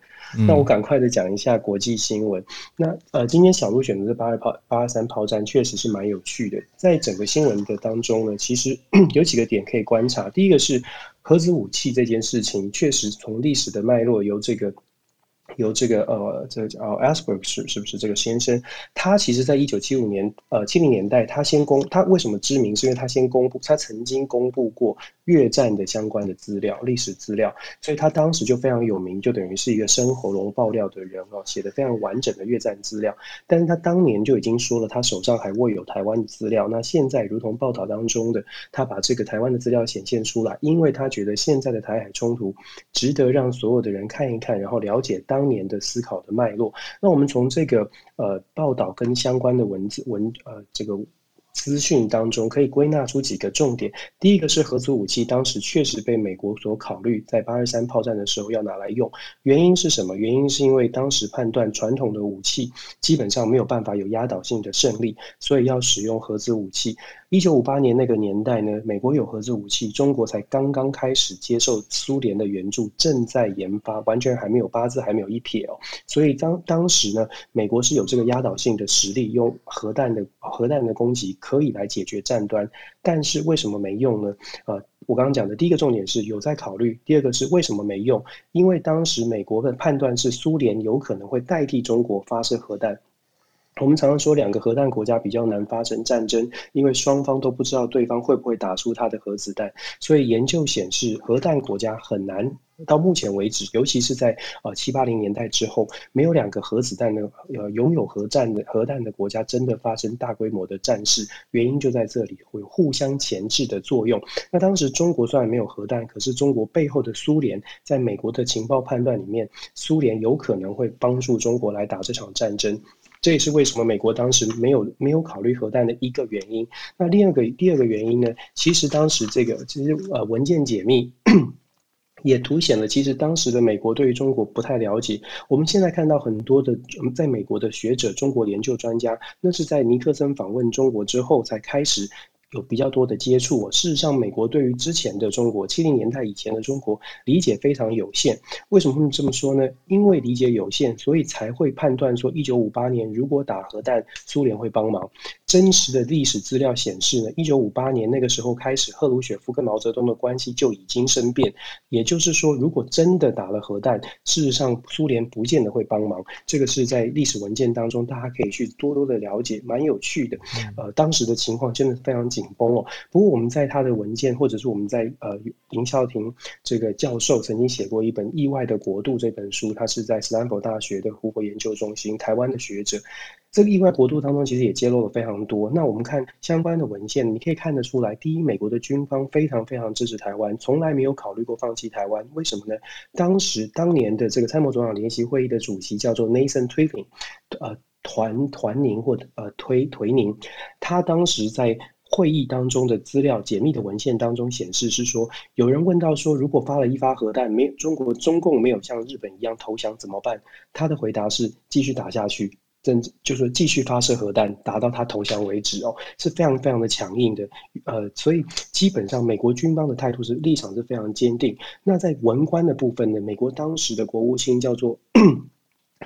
那我赶快的讲一下国际新闻。那呃，今天小鹿选择的八二炮八二三炮战确实是蛮有趣的。在整个新闻的当中呢，其实 有几个点可以观察。第一个是核子武器这件事情，确实从历史的脉络由这个。由这个呃，这个叫 Asberg 是是不是这个先生？他其实在一九七五年呃七零年代，他先公他为什么知名？是因为他先公布，他曾经公布过越战的相关的资料、历史资料，所以他当时就非常有名，就等于是一个生喉咙爆料的人哦，写的非常完整的越战资料。但是他当年就已经说了，他手上还握有台湾的资料。那现在如同报道当中的，他把这个台湾的资料显现出来，因为他觉得现在的台海冲突值得让所有的人看一看，然后了解当年的思考的脉络，那我们从这个呃报道跟相关的文字文呃这个资讯当中可以归纳出几个重点。第一个是核子武器，当时确实被美国所考虑，在八二三炮战的时候要拿来用。原因是什么？原因是因为当时判断传统的武器基本上没有办法有压倒性的胜利，所以要使用核子武器。一九五八年那个年代呢，美国有核子武器，中国才刚刚开始接受苏联的援助，正在研发，完全还没有八字，还没有一撇哦。所以当当时呢，美国是有这个压倒性的实力，用核弹的核弹的攻击。可以来解决战端，但是为什么没用呢？呃，我刚刚讲的第一个重点是有在考虑，第二个是为什么没用？因为当时美国的判断是苏联有可能会代替中国发射核弹。我们常常说两个核弹国家比较难发生战争，因为双方都不知道对方会不会打出他的核子弹，所以研究显示核弹国家很难。到目前为止，尤其是在呃七八零年代之后，没有两个核子弹的呃拥有核战的核弹的国家真的发生大规模的战事，原因就在这里，会互相钳制的作用。那当时中国虽然没有核弹，可是中国背后的苏联，在美国的情报判断里面，苏联有可能会帮助中国来打这场战争，这也是为什么美国当时没有没有考虑核弹的一个原因。那第二个第二个原因呢，其实当时这个其实呃文件解密。也凸显了，其实当时的美国对于中国不太了解。我们现在看到很多的在美国的学者、中国研究专家，那是在尼克森访问中国之后才开始。有比较多的接触。事实上，美国对于之前的中国，七零年代以前的中国理解非常有限。为什么会这么说呢？因为理解有限，所以才会判断说，一九五八年如果打核弹，苏联会帮忙。真实的历史资料显示呢，一九五八年那个时候开始，赫鲁雪夫跟毛泽东的关系就已经生变。也就是说，如果真的打了核弹，事实上苏联不见得会帮忙。这个是在历史文件当中，大家可以去多多的了解，蛮有趣的。呃，当时的情况真的非常紧绷哦。不过我们在他的文件，或者是我们在呃林孝廷这个教授曾经写过一本《意外的国度》这本书，他是在斯坦福大学的胡佛研究中心台湾的学者。这个意外国度当中，其实也揭露了非常多。那我们看相关的文献，你可以看得出来，第一，美国的军方非常非常支持台湾，从来没有考虑过放弃台湾。为什么呢？当时当年的这个参谋总长联席会议的主席叫做 Nathan Twining，呃，团团宁或者呃推推宁，他当时在会议当中的资料解密的文献当中显示是说，有人问到说，如果发了一发核弹，没有中国中共没有像日本一样投降怎么办？他的回答是继续打下去。甚至就是继续发射核弹，打到他投降为止哦，是非常非常的强硬的。呃，所以基本上美国军方的态度是立场是非常坚定。那在文官的部分呢，美国当时的国务卿叫做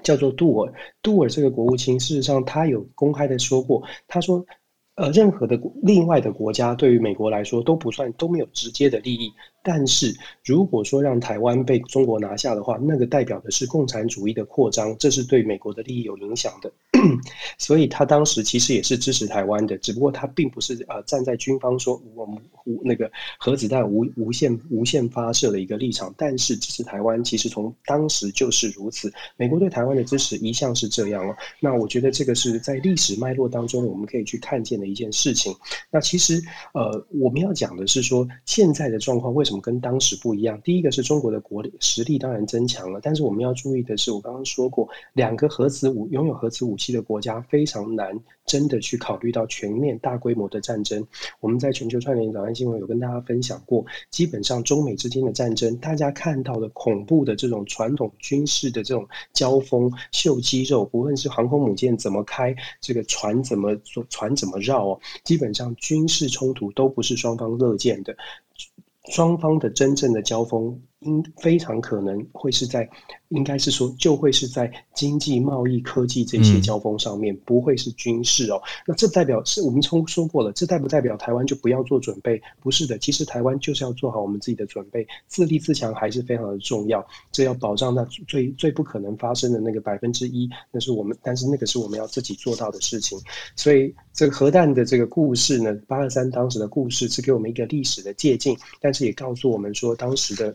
叫做杜尔，杜尔这个国务卿事实上他有公开的说过，他说，呃，任何的另外的国家对于美国来说都不算，都没有直接的利益。但是如果说让台湾被中国拿下的话，那个代表的是共产主义的扩张，这是对美国的利益有影响的。所以他当时其实也是支持台湾的，只不过他并不是呃站在军方说我们无那个核子弹无无限无限发射的一个立场，但是支持台湾其实从当时就是如此。美国对台湾的支持一向是这样哦。那我觉得这个是在历史脉络当中我们可以去看见的一件事情。那其实呃我们要讲的是说现在的状况为什什么跟当时不一样？第一个是中国的国力实力当然增强了，但是我们要注意的是，我刚刚说过，两个核子武拥有核子武器的国家非常难真的去考虑到全面大规模的战争。我们在全球串联早安新闻有跟大家分享过，基本上中美之间的战争，大家看到的恐怖的这种传统军事的这种交锋、秀肌肉，不论是航空母舰怎么开，这个船怎么坐，船怎么绕哦，基本上军事冲突都不是双方乐见的。双方的真正的交锋，应非常可能会是在，应该是说就会是在经济、贸易、科技这些交锋上面，不会是军事哦。那这代表是我们从说过了，这代不代表台湾就不要做准备？不是的，其实台湾就是要做好我们自己的准备，自立自强还是非常的重要。这要保障那最最不可能发生的那个百分之一，那是我们，但是那个是我们要自己做到的事情。所以这个核弹的这个故事呢，八二三当时的故事是给我们一个历史的借鉴，但是也告诉我们说当时的。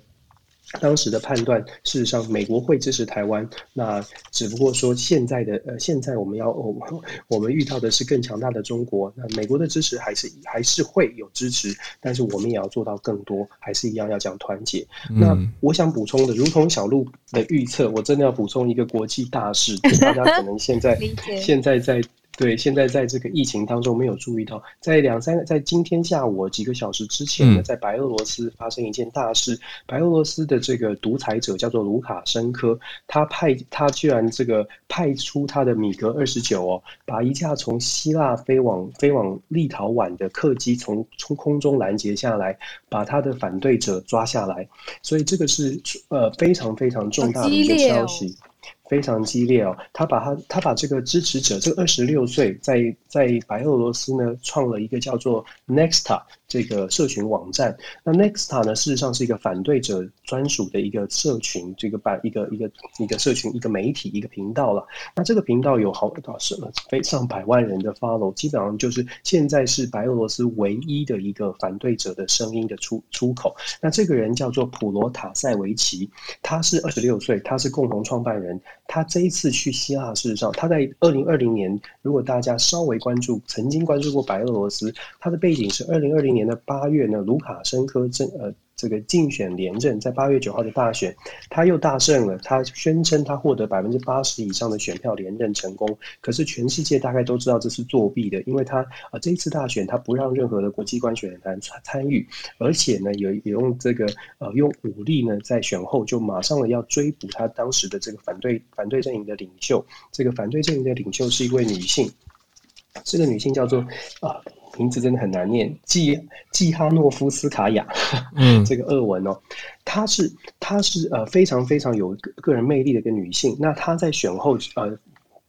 当时的判断，事实上，美国会支持台湾。那只不过说，现在的呃，现在我们要我们我们遇到的是更强大的中国。那美国的支持还是还是会有支持，但是我们也要做到更多，还是一样要讲团结。嗯、那我想补充的，如同小鹿的预测，我真的要补充一个国际大事，大家可能现在 现在在。对，现在在这个疫情当中没有注意到，在两三个，在今天下午几个小时之前呢，在白俄罗斯发生一件大事，白俄罗斯的这个独裁者叫做卢卡申科，他派他居然这个派出他的米格二十九哦，把一架从希腊飞往飞往立陶宛的客机从从空中拦截下来，把他的反对者抓下来，所以这个是呃非常非常重大的一个消息。非常激烈哦，他把他他把这个支持者，这个二十六岁，在在白俄罗斯呢，创了一个叫做 Nexta 这个社群网站。那 Nexta 呢，事实上是一个反对者专属的一个社群，这个版一个一个一个社群一个媒体一个频道了。那这个频道有好多是非上百万人的 follow，基本上就是现在是白俄罗斯唯一的一个反对者的声音的出出口。那这个人叫做普罗塔塞维奇，他是二十六岁，他是共同创办人。他这一次去希腊，事实上，他在二零二零年，如果大家稍微关注，曾经关注过白俄罗斯，他的背景是二零二零年的八月呢，卢卡申科政呃。这个竞选连任，在八月九号的大选，他又大胜了。他宣称他获得百分之八十以上的选票连任成功。可是全世界大概都知道这是作弊的，因为他啊这一次大选他不让任何的国际观选团参参与，而且呢有有用这个呃用武力呢在选后就马上了要追捕他当时的这个反对反对阵营的领袖。这个反对阵营的领袖是一位女性，这个女性叫做啊。名字真的很难念，季季哈诺夫斯卡娅，嗯，这个俄文哦，她是她是呃非常非常有个人魅力的一个女性，那她在选后呃。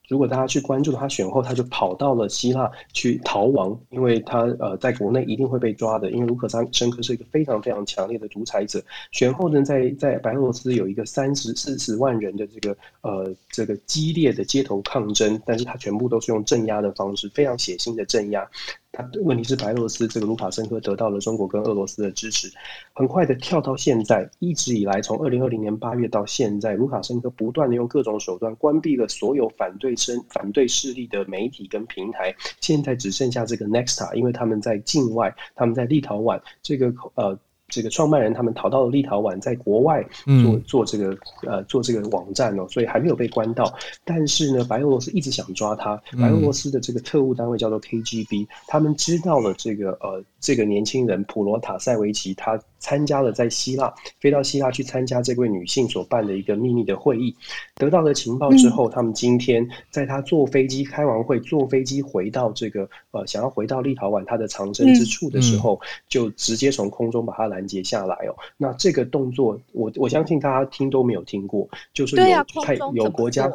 如果大家去关注她选后，她就跑到了希腊去逃亡，因为她呃在国内一定会被抓的，因为卢卡申科是一个非常非常强烈的独裁者。选后呢，在在白俄罗斯有一个三十四十万人的这个呃这个激烈的街头抗争，但是她全部都是用镇压的方式，非常血腥的镇压。他问题是白俄罗斯这个卢卡申科得到了中国跟俄罗斯的支持，很快的跳到现在，一直以来从二零二零年八月到现在，卢卡申科不断的用各种手段关闭了所有反对声反对势力的媒体跟平台，现在只剩下这个 Nexta，因为他们在境外，他们在立陶宛这个呃。这个创办人他们逃到了立陶宛，在国外做做这个呃做这个网站哦，所以还没有被关到。但是呢，白俄罗斯一直想抓他。白俄罗斯的这个特务单位叫做 KGB，他们知道了这个呃这个年轻人普罗塔塞维奇他。参加了在希腊飞到希腊去参加这位女性所办的一个秘密的会议，得到了情报之后，他们今天在他坐飞机开完会，坐飞机回到这个呃想要回到立陶宛他的藏身之处的时候，就直接从空中把他拦截下来哦。那这个动作，我我相信大家听都没有听过，就是有派有国家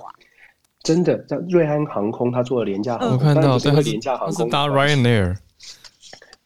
真的在瑞安航空，他做了廉价航空，我看到这个廉价航空搭 Ryanair。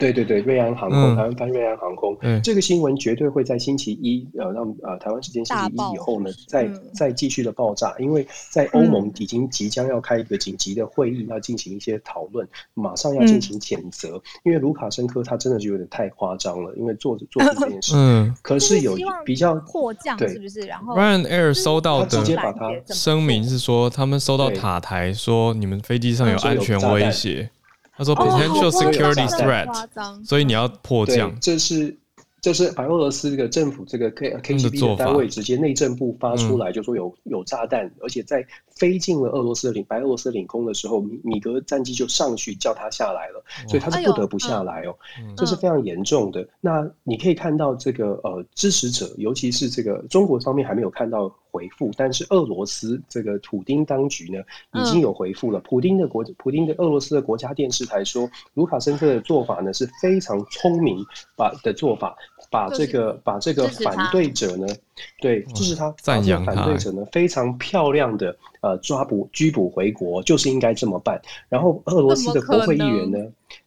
对对对，瑞安航空，嗯、台湾翻瑞安航空，嗯、这个新闻绝对会在星期一，呃，让呃台湾时间星期一以后呢，再再继续的爆炸，因为在欧盟已经即将要开一个紧急的会议，要进行一些讨论，马上要进行谴责，嗯、因为卢卡申科他真的是有点太夸张了，因为做做这件事，嗯，可是有比较迫降是不是？然后 Ryan Air 收到的直接把它声明是说，他们收到塔台说你们飞机上有安全威胁。他说 potential security threat，所以你要迫降。这是这是白俄罗斯这个政府这个 K KGB 的单位直接内政部发出来，就说有有炸弹，而且在飞进了俄罗斯的领白俄罗斯领空的时候，米米格战机就上去叫他下来了，所以他是不得不下来哦，这是非常严重的。那你可以看到这个呃支持者，尤其是这个中国方面还没有看到。回复，但是俄罗斯这个普丁当局呢，已经有回复了。普丁的国，普丁的俄罗斯的国家电视台说，卢卡申科的做法呢是非常聪明，把的做法，把这个把这个反对者呢，对，就是他赞扬反对者呢非常漂亮的呃抓捕拘捕回国，就是应该这么办。然后俄罗斯的国会议员呢。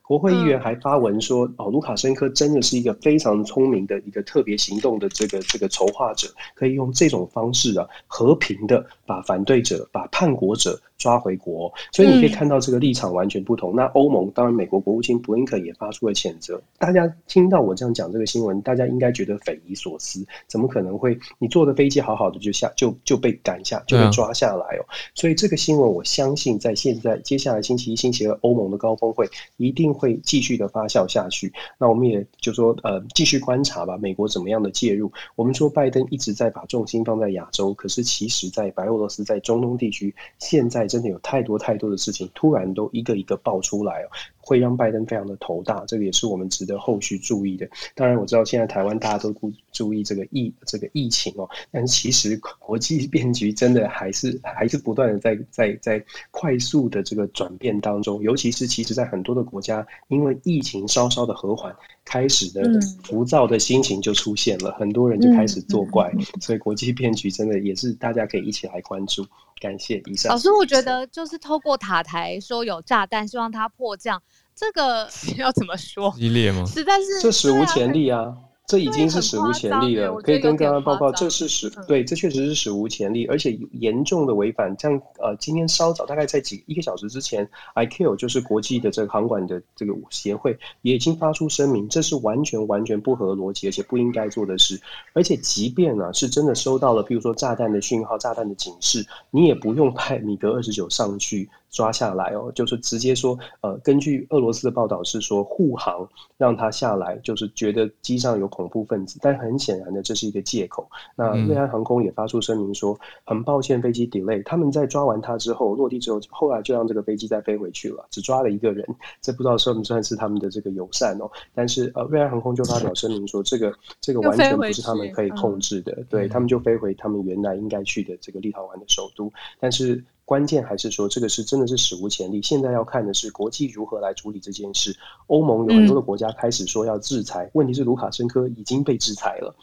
国会议员还发文说：“哦，卢卡申科真的是一个非常聪明的一个特别行动的这个这个筹划者，可以用这种方式啊，和平的把反对者、把叛国者。”抓回国，所以你可以看到这个立场完全不同。嗯、那欧盟当然，美国国务卿布林肯也发出了谴责。大家听到我这样讲这个新闻，大家应该觉得匪夷所思，怎么可能会你坐的飞机好好的就下就就被赶下就被抓下来哦？嗯、所以这个新闻我相信在现在接下来星期一、星期二欧盟的高峰会一定会继续的发酵下去。那我们也就说呃继续观察吧，美国怎么样的介入？我们说拜登一直在把重心放在亚洲，可是其实在白俄罗斯在中东地区现在。真的有太多太多的事情突然都一个一个爆出来哦。会让拜登非常的头大，这个也是我们值得后续注意的。当然，我知道现在台湾大家都不注意这个疫这个疫情哦，但其实国际变局真的还是还是不断的在在在快速的这个转变当中。尤其是其实，在很多的国家，因为疫情稍稍的和缓，开始的浮躁的心情就出现了，很多人就开始作怪。所以，国际骗局真的也是大家可以一起来关注。感谢以上。老师，我觉得就是透过塔台说有炸弹，希望它迫降，这个 要怎么说？激烈吗？实在是这史无前例啊。这已经是史无前例了，可以跟大家报告，这是史对，这确实是史无前例，而且严重的违反。像呃，今天稍早大概在几一个小时之前，ICAO 就是国际的这个航管的这个协会也已经发出声明，这是完全完全不合逻辑，而且不应该做的事。而且即便呢、啊、是真的收到了，比如说炸弹的讯号、炸弹的警示，你也不用派米格二十九上去。抓下来哦，就是直接说，呃，根据俄罗斯的报道是说护航让他下来，就是觉得机上有恐怖分子，但很显然的这是一个借口。那瑞安航空也发出声明说，很抱歉飞机 delay，他们在抓完他之后落地之后，后来就让这个飞机再飞回去了，只抓了一个人，这不知道算不算是他们的这个友善哦？但是呃，瑞安航空就发表声明说，这个这个完全不是他们可以控制的，对，他们就飞回他们原来应该去的这个立陶宛的首都，但是。关键还是说，这个是真的是史无前例。现在要看的是国际如何来处理这件事。欧盟有很多的国家开始说要制裁，问题是卢卡申科已经被制裁了，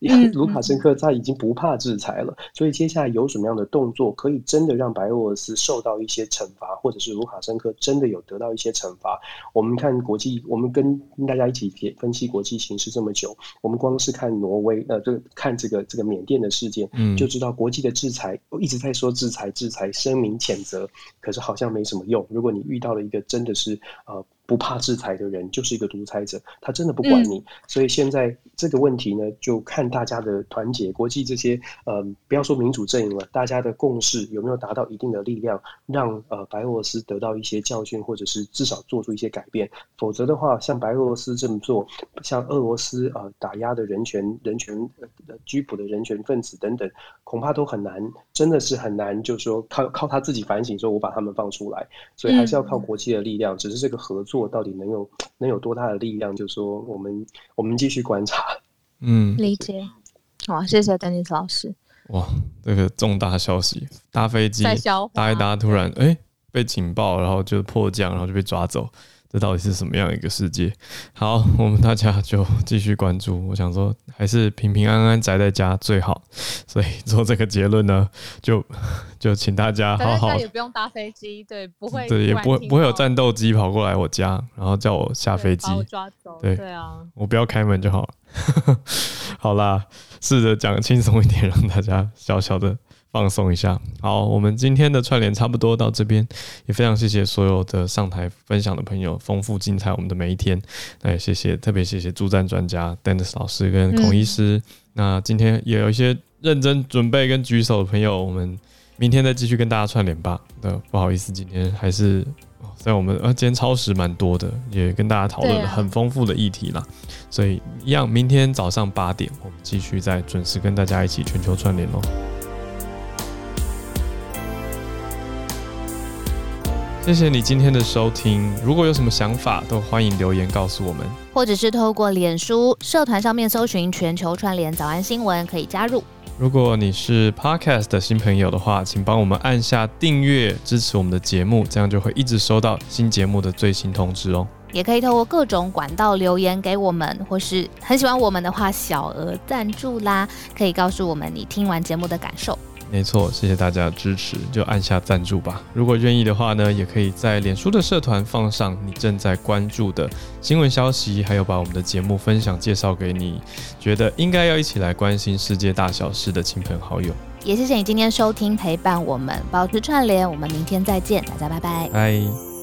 卢卡申科他已经不怕制裁了。所以接下来有什么样的动作，可以真的让白俄罗斯受到一些惩罚，或者是卢卡申科真的有得到一些惩罚？我们看国际，我们跟大家一起分析国际形势这么久，我们光是看挪威，呃，这看这个这个缅甸的事件，就知道国际的制裁一直在说制裁制裁。声明谴责，可是好像没什么用。如果你遇到了一个真的是呃。不怕制裁的人就是一个独裁者，他真的不管你。嗯、所以现在这个问题呢，就看大家的团结，国际这些呃，不要说民主阵营了，大家的共识有没有达到一定的力量，让呃白俄罗斯得到一些教训，或者是至少做出一些改变。否则的话，像白俄罗斯这么做，像俄罗斯呃打压的人权、人权呃拘捕的人权分子等等，恐怕都很难，真的是很难，就是说靠靠他自己反省，说我把他们放出来。所以还是要靠国际的力量，嗯、只是这个合作。我到底能有能有多大的力量？就是说，我们我们继续观察。嗯，理解。好，谢谢丹尼斯老师。哇，这个重大消息，搭飞机搭一搭，突然哎、欸、被警报，然后就迫降，然后就被抓走。这到底是什么样一个世界？好，我们大家就继续关注。我想说，还是平平安安宅在家最好。所以做这个结论呢，就就请大家好好也不用搭飞机，对，不会对，也不会不会有战斗机跑过来我家，然后叫我下飞机，抓走。对对啊，我不要开门就好了。好啦，试着讲轻松一点，让大家小小的。放松一下，好，我们今天的串联差不多到这边，也非常谢谢所有的上台分享的朋友，丰富精彩我们的每一天。那也谢谢，特别谢谢助战专家 Dennis 老师跟孔医师。嗯、那今天也有一些认真准备跟举手的朋友，我们明天再继续跟大家串联吧。那不好意思，今天还是在我们呃今天超时蛮多的，也跟大家讨论了很丰富的议题啦。啊、所以一样，明天早上八点，我们继续再准时跟大家一起全球串联哦。谢谢你今天的收听。如果有什么想法，都欢迎留言告诉我们，或者是透过脸书社团上面搜寻“全球串联早安新闻”可以加入。如果你是 Podcast 的新朋友的话，请帮我们按下订阅，支持我们的节目，这样就会一直收到新节目的最新通知哦。也可以透过各种管道留言给我们，或是很喜欢我们的话，小额赞助啦，可以告诉我们你听完节目的感受。没错，谢谢大家的支持，就按下赞助吧。如果愿意的话呢，也可以在脸书的社团放上你正在关注的新闻消息，还有把我们的节目分享介绍给你觉得应该要一起来关心世界大小事的亲朋好友。也谢谢你今天收听陪伴我们，保持串联，我们明天再见，大家拜拜。拜。